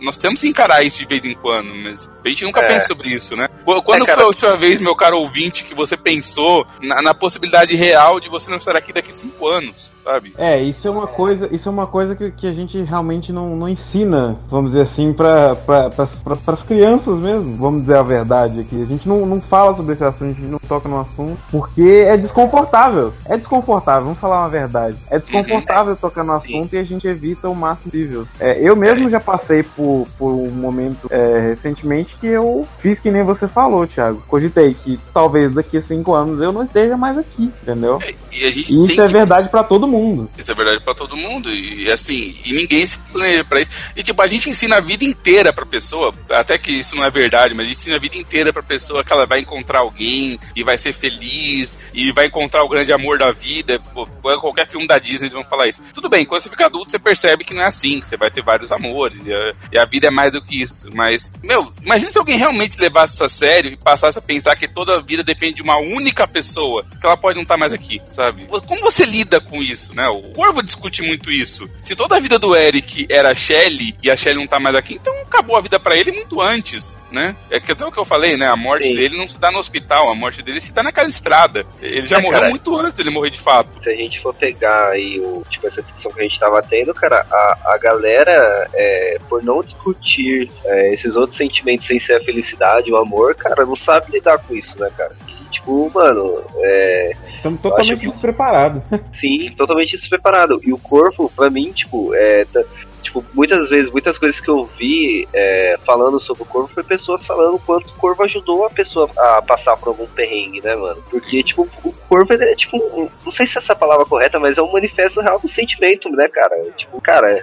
nós temos que encarar isso de vez em quando, mas a gente nunca é. pensa sobre isso, né? Quando é, cara... foi a última vez, meu caro ouvinte, que você pensou na, na possibilidade real de você não estar aqui daqui cinco anos? sabe? É, isso é uma coisa, isso é uma coisa que, que a gente realmente não, não ensina, vamos dizer assim, para pra, as crianças mesmo, vamos dizer a verdade aqui. A gente não, não fala sobre esse assunto, a gente não toca no assunto, porque é desconfortável. É desconfortável, vamos falar uma verdade. É desconfortável (laughs) tocar no assunto e a gente evita o máximo possível. É, eu mesmo já passei passei por, por um momento é, recentemente que eu fiz que nem você falou, Thiago. Cogitei que talvez daqui a cinco anos eu não esteja mais aqui, entendeu? É, e a gente E isso é que- verdade pra todo mundo. Isso é verdade pra todo mundo. E assim, e ninguém se planeja pra isso. E tipo, a gente ensina a vida inteira pra pessoa, até que isso não é verdade, mas a gente ensina a vida inteira pra pessoa que ela vai encontrar alguém e vai ser feliz e vai encontrar o grande amor da vida. Pô, qualquer filme da Disney eles vão falar isso. Tudo bem, quando você fica adulto, você percebe que não é assim, que você vai ter vários amores e a, e a vida é mais do que isso. Mas, meu, imagina se alguém realmente levasse isso a sério e passasse a pensar que toda a vida depende de uma única pessoa, que ela pode não estar mais aqui, sabe? Como você lida com isso, né? O Corvo discute muito isso. Se toda a vida do Eric era a Shelly e a Shelly não tá mais aqui, então acabou a vida pra ele muito antes, né? É que até o que eu falei, né? A morte Sim. dele não se dá no hospital, a morte dele se dá naquela estrada. Ele já É, morreu cara. muito antes dele morrer de fato. se a gente for pegar aí o, tipo, essa discussão que a gente tava tendo, cara, a, a galera, é, por não discutir é, esses outros sentimentos sem ser a felicidade, o amor, cara, não sabe lidar com isso, né, cara? E, tipo, mano, é, Estamos totalmente que- despreparados. sim, totalmente despreparado. E o corpo, pra mim, tipo, é. Tipo, muitas vezes, muitas coisas que eu vi é, falando sobre o corvo foi pessoas falando o quanto o corvo ajudou a pessoa a passar por algum perrengue, né, mano? Porque, tipo, o corvo é tipo. um- Não sei se essa palavra é correta, mas é um manifesto real do sentimento, né, cara? Tipo, cara.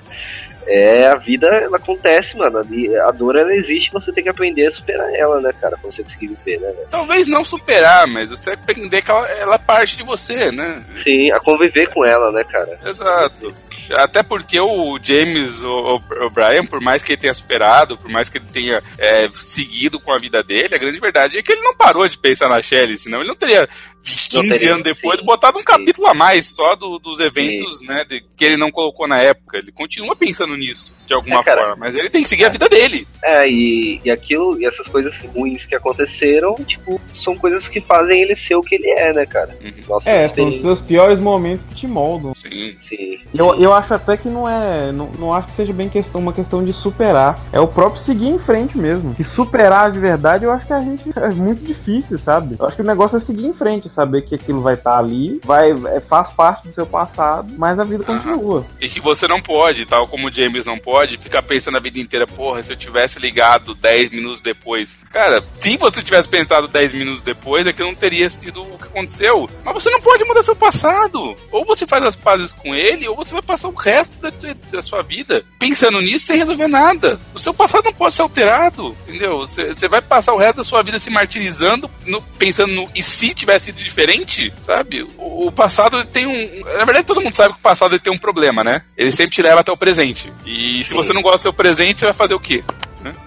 É, a vida, ela acontece, mano. A dor, ela existe, você tem que aprender a superar ela, né, cara? Pra você conseguir viver, né, velho? Talvez não superar, mas você tem que entender que ela, ela é parte de você, né? Sim, a conviver com ela, né, cara? Exato. Até porque o James O'Brien, por mais que ele tenha superado, por mais que ele tenha é, seguido com a vida dele, a grande verdade é que ele não parou de pensar na Shelley, senão ele não teria 15 Não teria, anos depois sim, botado um sim. capítulo a mais só do- dos eventos né, de- que ele não colocou na época. Ele continua pensando nisso, de alguma É, cara. forma, mas ele tem que seguir a vida dele. É, e, e aquilo, e essas coisas ruins que aconteceram, tipo, são coisas que fazem ele ser o que ele é, né, cara? Uhum. Nossa, É, são os seus piores momentos que te moldam. Sim. sim. Eu, eu acho até que não é. Não, não acho que seja bem questão, uma questão de superar. É o próprio seguir em frente mesmo. E superar de verdade, eu acho que a gente é muito difícil, sabe? Eu acho que o negócio é seguir em frente, saber que aquilo vai estar ali, vai, é, faz parte do seu passado, mas a vida continua. E que você não pode, tal como o James não pode, ficar pensando a vida inteira, porra, se eu tivesse ligado 10 minutos depois. Cara, se você tivesse pensado 10 minutos depois, é que não teria sido o que aconteceu. Mas você não pode mudar seu passado. Ou você faz as pazes com ele, ou você vai passar o resto da, da sua vida pensando nisso sem resolver nada. O seu passado não pode ser alterado, entendeu? Você, você vai passar o resto da sua vida se martirizando, no- pensando no e se tivesse sido diferente, sabe? O, o passado tem um. Na verdade, todo mundo sabe que o passado tem um problema, né? Ele sempre te leva até o presente. E se você não gosta do seu presente, você vai fazer o quê?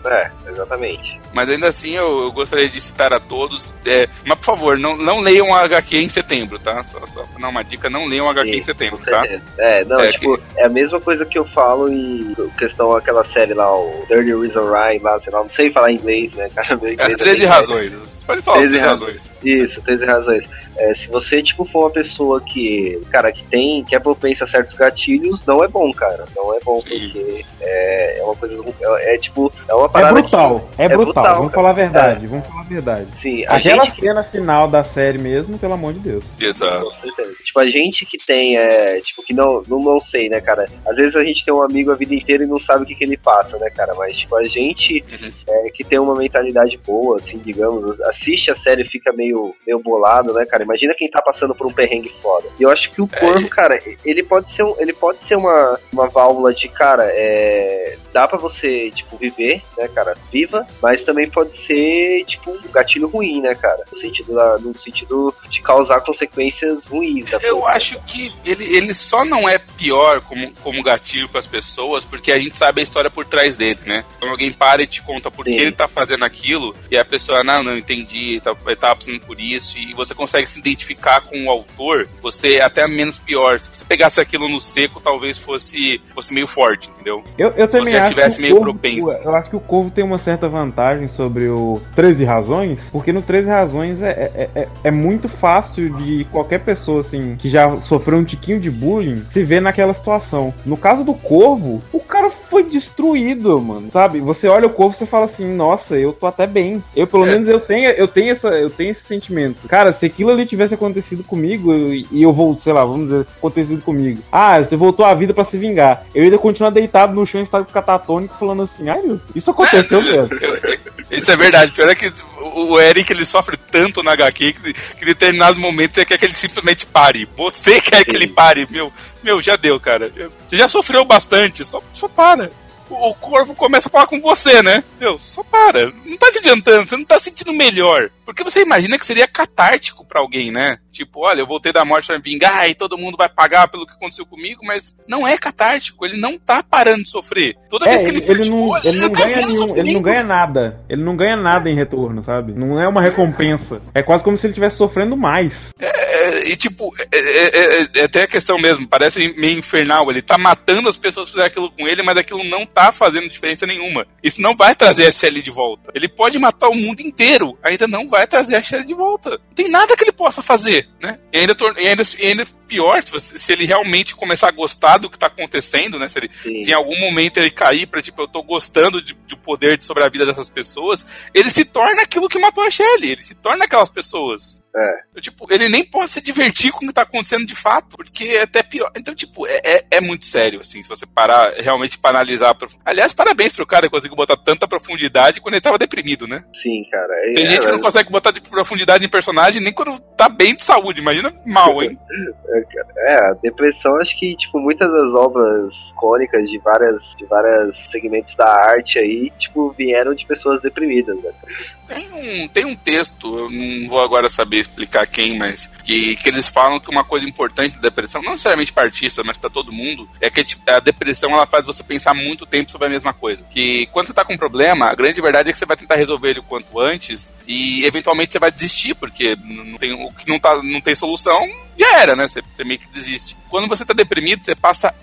É, exatamente. Mas ainda assim, eu, eu gostaria de citar a todos. é, mas por favor, não, não leiam a HQ em setembro, tá? Só, só pra dar uma dica, não leiam a HQ Sim, em setembro, tá? É, não, É, tipo, é a mesma coisa que eu falo em questão aquela série lá, o Dirty Reason Why, lá, sei lá, não sei falar inglês, né, cara? Meu É inglês 13 bem razões. Você pode falar 13 13 razões. Isso, 13 razões. É, se você, tipo, for uma pessoa que, cara, que tem, que é propensa a certos gatilhos, não é bom, cara. Não é bom, Sim. porque é, é uma coisa, é, é, tipo, é uma É parada brutal, é, é brutal, brutal, vamos cara. falar a verdade, vamos falar a verdade. sim, a Aquela gente cena final da série mesmo, pelo amor de Deus. Exato. Tipo, a gente que tem, é, tipo, que não, não, não sei, né, cara? Às vezes a gente tem um amigo a vida inteira e não sabe o que, que ele passa, né, cara? Mas, tipo, a gente Uhum. é, que tem uma mentalidade boa, assim, digamos, assiste a série e fica meio, meio bolado, né, cara? Imagina quem tá passando por um perrengue foda. E eu acho que o É, corvo, e- cara, ele pode ser, um, ele pode ser uma, uma válvula de, cara, é, dá pra você, tipo, viver, né, cara? Viva, mas também pode ser, tipo, um gatilho ruim, né, cara? No sentido, da- no sentido de causar consequências ruins. Da Eu coisa. acho que ele, ele só não é pior como, como gatilho para as pessoas, porque a gente sabe a história por trás dele, né? Quando alguém para e te conta por que Sim. ele tá fazendo aquilo, e a pessoa, não, não entendi, tá, ele tava passando por isso, e você consegue se identificar com o autor, você é até menos pior. Se você pegasse aquilo no seco, talvez fosse, fosse meio forte, entendeu? Eu, eu também acho tivesse que o meio Corvo, propenso. Eu acho que o Corvo tem uma certa vantagem sobre o 13 Razões, porque no 13 Razões é, é, é, é muito fácil de qualquer pessoa, assim, que já sofreu um tiquinho de bullying, se ver naquela situação. No caso do Corvo, o cara foi destruído, mano. Sabe? Você olha o corvo e você fala assim, nossa, eu tô até bem. Eu, pelo É. menos, eu tenho, eu tenho essa, eu tenho esse sentimento. Cara, se aquilo ali tivesse acontecido comigo e eu vou, sei lá, vamos dizer, acontecido comigo. Ah, você voltou à vida pra se vingar. Eu ia continuar deitado no chão em estado catatônico falando assim, ai, isso aconteceu mesmo. (laughs) Isso é verdade. Pior é que o o Eric ele sofre tanto na HQ que, que em determinado momento você quer que ele simplesmente pare. Você quer que ele pare, meu. Meu, já deu, cara. Você já sofreu bastante, só, só para. O, o corvo começa a falar com você, né? Meu, só para. Não tá te adiantando, você não tá sentindo melhor. Porque você imagina que seria catártico pra alguém, né? Tipo, olha, eu voltei da morte pra me vingar e todo mundo vai pagar pelo que aconteceu comigo, mas não é catártico, ele não tá parando de sofrer. Toda É, vez que ele, ele, fecha ele o não, olho, ele não tá ganha nenhum, ele não ganha nada. Ele não ganha nada em retorno, sabe? Não é uma recompensa. É quase como se ele estivesse sofrendo mais. É, e tipo, é, é- é- é até a questão mesmo, parece meio infernal. Ele tá matando as pessoas que fizeram aquilo com ele, mas aquilo não tá fazendo diferença nenhuma. Isso não vai trazer a Shelly de volta. Ele pode matar o mundo inteiro, ainda não vai trazer a Shelly de volta. Não tem nada que ele possa fazer, né? E ainda, e ainda, e ainda pior, se, você- se ele realmente começar a gostar do que tá acontecendo, né? Se, ele, se em algum momento ele cair pra, tipo, eu tô gostando de, de poder sobre a vida dessas pessoas, ele se torna aquilo que matou a Shelly. Ele se torna aquelas pessoas. É. Então, tipo, ele nem pode se divertir com o que tá acontecendo de fato, porque é até pior. Então, tipo, é, é, é muito sério, assim, se você parar realmente para analisar. Aliás, parabéns pro cara que conseguiu botar tanta profundidade quando ele tava deprimido, né? Sim, cara. É, Tem gente que não é, consegue botar de profundidade em personagem nem quando tá bem de saúde, imagina mal, hein? (laughs) É, a depressão, acho que, tipo, muitas das obras icônicas de várias, de vários segmentos da arte aí, tipo, vieram de pessoas deprimidas, né? Tem um, tem um texto, eu não vou agora saber explicar quem, mas que, que eles falam que uma coisa importante da depressão, não necessariamente para artistas, mas para todo mundo, é que tipo, a depressão ela faz você pensar muito tempo sobre a mesma coisa. Que quando você tá com um problema, a grande verdade é que você vai tentar resolver ele o quanto antes e eventualmente você vai desistir, porque não tem, o que não, tá, não tem solução, já era, né? Você, você meio que desiste. Quando você tá deprimido, você passa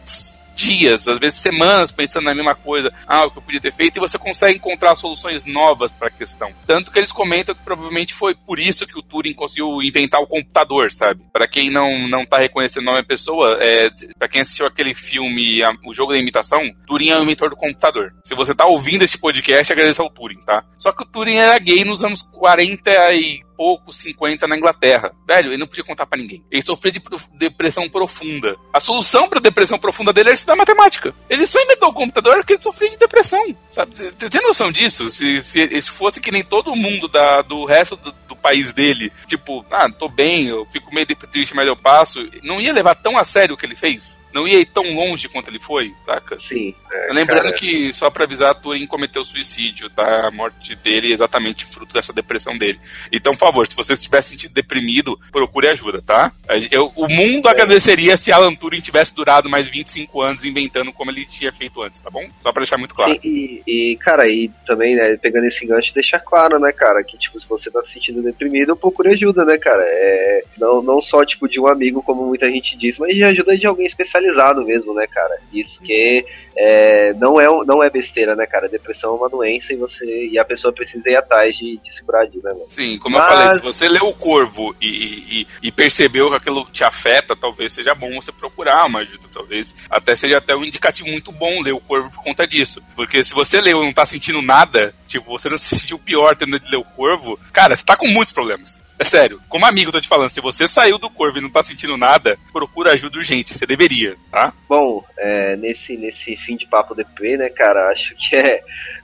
dias, às vezes semanas pensando na mesma coisa, ah, o que eu podia ter feito, e você consegue encontrar soluções novas para a questão. Tanto que eles comentam que provavelmente foi por isso que o Turing conseguiu inventar o computador, sabe? Para quem não não tá reconhecendo o nome da pessoa, é, para quem assistiu aquele filme, a- o jogo da imitação, Turing é o inventor do computador. Se você tá ouvindo esse podcast, agradeça ao Turing, tá? Só que o Turing era gay nos anos 40 e pouco, 50 na Inglaterra. Velho, ele não podia contar pra ninguém. Ele sofria de depressão profunda. A solução pra depressão profunda dele era estudar matemática. Ele só inventou o computador porque ele sofria de depressão, sabe? Você tem noção disso? Se, se, se fosse que nem todo mundo da, do resto do, do país dele, tipo, ah, tô bem, eu fico meio triste, mas eu passo, não ia levar tão a sério o que ele fez? Não ia ir tão longe quanto ele foi, saca? Sim. é, Lembrando cara, que, só pra avisar, Turing cometeu suicídio, tá? A morte dele é exatamente fruto dessa depressão dele. Então, por favor, se você estiver sentindo deprimido, procure ajuda, tá? Eu- o mundo agradeceria se Alan Turing tivesse durado mais 25 anos inventando como ele tinha feito antes, tá bom? Só pra deixar muito claro. E, e, e, cara, e também, né, pegando esse gancho, deixar claro, né, cara, que, tipo, se você tá se sentindo deprimido, procure ajuda, né, cara? É, não, não só, tipo, de um amigo, como muita gente diz, mas de ajuda de alguém especializado mesmo, né, cara? Isso que é, não, é, não é besteira, né, cara? Depressão é uma doença e você e a pessoa precisa ir atrás de, de se curar disso, né, mano? Sim, como Mas- eu falei, se você leu o Corvo e, e- e- e percebeu que aquilo te afeta, talvez seja bom você procurar uma ajuda. Talvez até seja até um indicativo muito bom ler o Corvo por conta disso. Porque se você leu e não tá sentindo nada, tipo, você não se sentiu pior tendo de ler o Corvo, cara, você tá com muitos problemas. É sério, como amigo, eu tô te falando, se você saiu do Corvo e não tá sentindo nada, procura ajuda urgente, você deveria, tá? Bom, é, nesse, nesse fim de papo DP, né, cara, acho que é.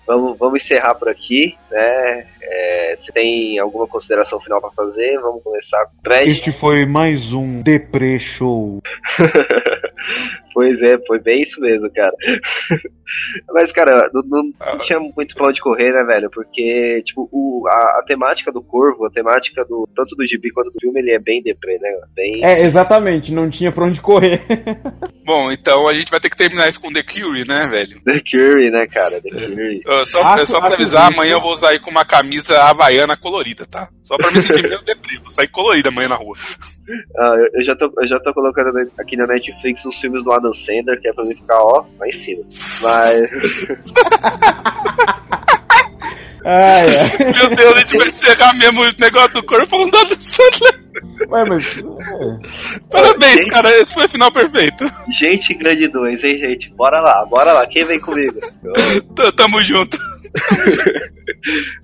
Vamos, vamos encerrar por aqui, né? É, você tem alguma consideração final pra fazer? Vamos começar com o Fred. Este foi mais um Depre Show. (laughs) Pois é, foi bem isso mesmo, cara. (laughs) Mas, cara, não, não- não tinha muito pra onde correr, né, velho? Porque, tipo, o, a, a temática do Corvo, a temática do tanto do gibi quanto do filme, ele é bem deprê, né? Bem. É, exatamente, não tinha pra onde correr. (laughs) Bom, então a gente vai ter que terminar isso com The Cure, né, velho? The Curie, né, cara? The Curie. Uh, só, Acho- é só pra avisar, amanhã eu vou sair com uma camisa havaiana colorida, tá? Só pra me sentir menos deprimido. Vou sair colorida amanhã na rua. Ah, eu, eu já tô, eu já tô colocando aqui na Netflix os filmes do Adam Sandler, que é pra mim ficar, ó, lá em cima. Mas. Ah, é. Meu Deus, a gente vai encerrar mesmo o negócio do corpo falando da Adam Sandler. Ué, mas. É. (laughs) Parabéns, gente, cara. Esse foi o final perfeito. Gente grande 2, hein, gente? Bora lá, bora lá. Quem vem comigo? Tamo junto. (laughs)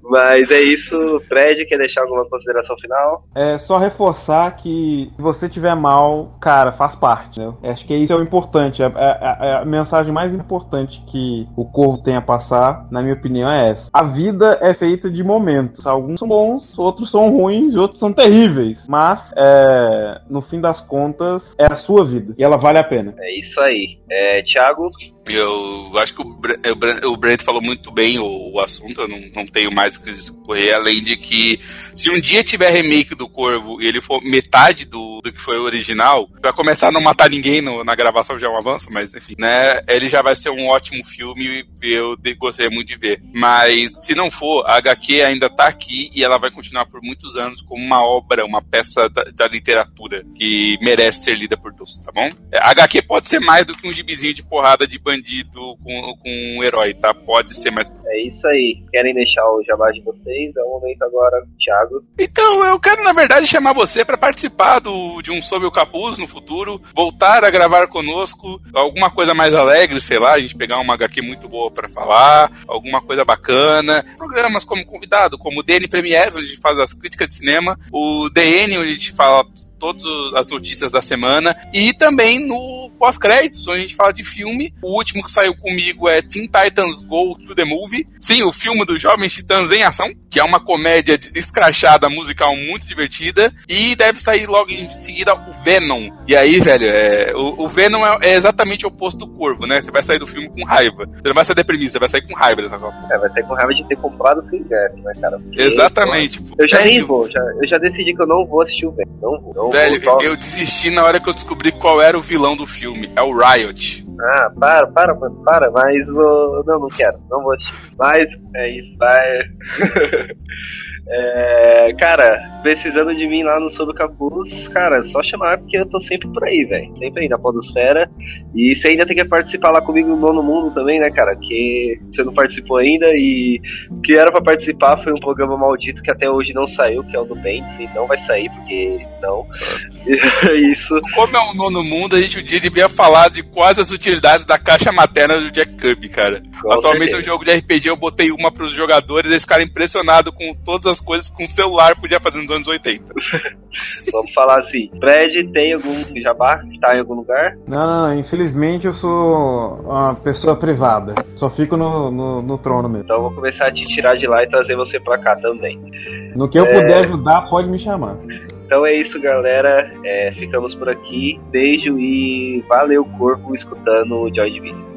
Mas é isso, Fred, quer deixar alguma consideração final? É só reforçar que se você tiver mal, cara, faz parte, né? Acho que isso é o importante. A, a, a, mensagem mais importante que o corvo tem a passar, na minha opinião, é essa. A vida é feita de momentos. Alguns são bons, outros são ruins e outros são terríveis. Mas, é, no fim das contas, é a sua vida. E ela vale a pena. É isso aí. É, Thiago? Eu acho que o, o Brent falou muito bem o, o assunto, eu não, não tenho mais o que discorrer, além de que se um dia tiver remake do Corvo e ele for metade do, do que foi o original, pra começar a não matar ninguém no, na gravação já é um avanço, mas enfim, né, ele já vai ser um ótimo filme e eu de, gostaria muito de ver. Mas se não for, a HQ ainda tá aqui e ela vai continuar por muitos anos como uma obra, uma peça da, da literatura que merece ser lida por todos, tá bom? A HQ pode ser mais do que um gibizinho de porrada de bandido com, com um herói, tá? Pode ser mais. É isso aí. Querem deixar o jabá de vocês? É o momento agora, Thiago. Então, eu quero, na verdade, chamar você para participar do, de um Sob o Capuz no futuro, voltar a gravar conosco, alguma coisa mais alegre, sei lá, a gente pegar uma HQ muito boa para falar, alguma coisa bacana. Programas como convidado, como o DN Premiere, onde a gente faz as críticas de cinema, o DN, onde a gente fala todas as notícias da semana. E também no pós-créditos, onde a gente fala de filme. O último que saiu comigo é Teen Titans Go to the Movie. Sim, o filme dos Jovens Titãs em Ação, que é uma comédia escrachada musical muito divertida. E deve sair logo em seguida o Venom. E aí, velho, é, o, o Venom é, é, exatamente o oposto do Corvo, né? Você vai sair do filme com raiva. Você não vai sair deprimido, você vai sair com raiva dessa Copa. É, vai sair com raiva de ter comprado o ingresso, né, cara? Porque, Exatamente. Pô, eu já nem vou, já, eu já decidi que eu não vou assistir o Venom. Não vou. Não Velho, eu desisti na hora que eu descobri qual era o vilão do filme. É o Riot. Ah, para, para, para, mas uh, não, não quero, não vou. Mas é isso, vai. (laughs) É, cara, precisando de mim lá no Sob Capuz, cara, só chamar porque eu tô sempre por aí, velho. Sempre aí na Podosfera. E você ainda tem que participar lá comigo no Nono Mundo também, né, cara? Que você não participou ainda e o que era para participar foi um programa maldito que até hoje não saiu, que é o do Bentes, e não vai sair porque não. (laughs) Isso. Como é o Nono Mundo, a gente um dia devia falar de quais as utilidades da caixa materna do Jack Kirby, cara. Com Atualmente no jogo de RPG eu botei uma pros jogadores, eles ficaram impressionados com todas as as coisas com o celular podia fazer nos anos 80. (laughs) Vamos falar assim. Fred, tem algum jabá que tá em algum lugar? Não, não, não, infelizmente eu sou uma pessoa privada. Só fico no, no, no trono mesmo. Então eu vou começar a te tirar de lá e trazer você pra cá também. No que eu é... puder ajudar, pode me chamar. Então é isso, galera. É, ficamos por aqui. Beijo e valeu, corpo, escutando o Joy Division.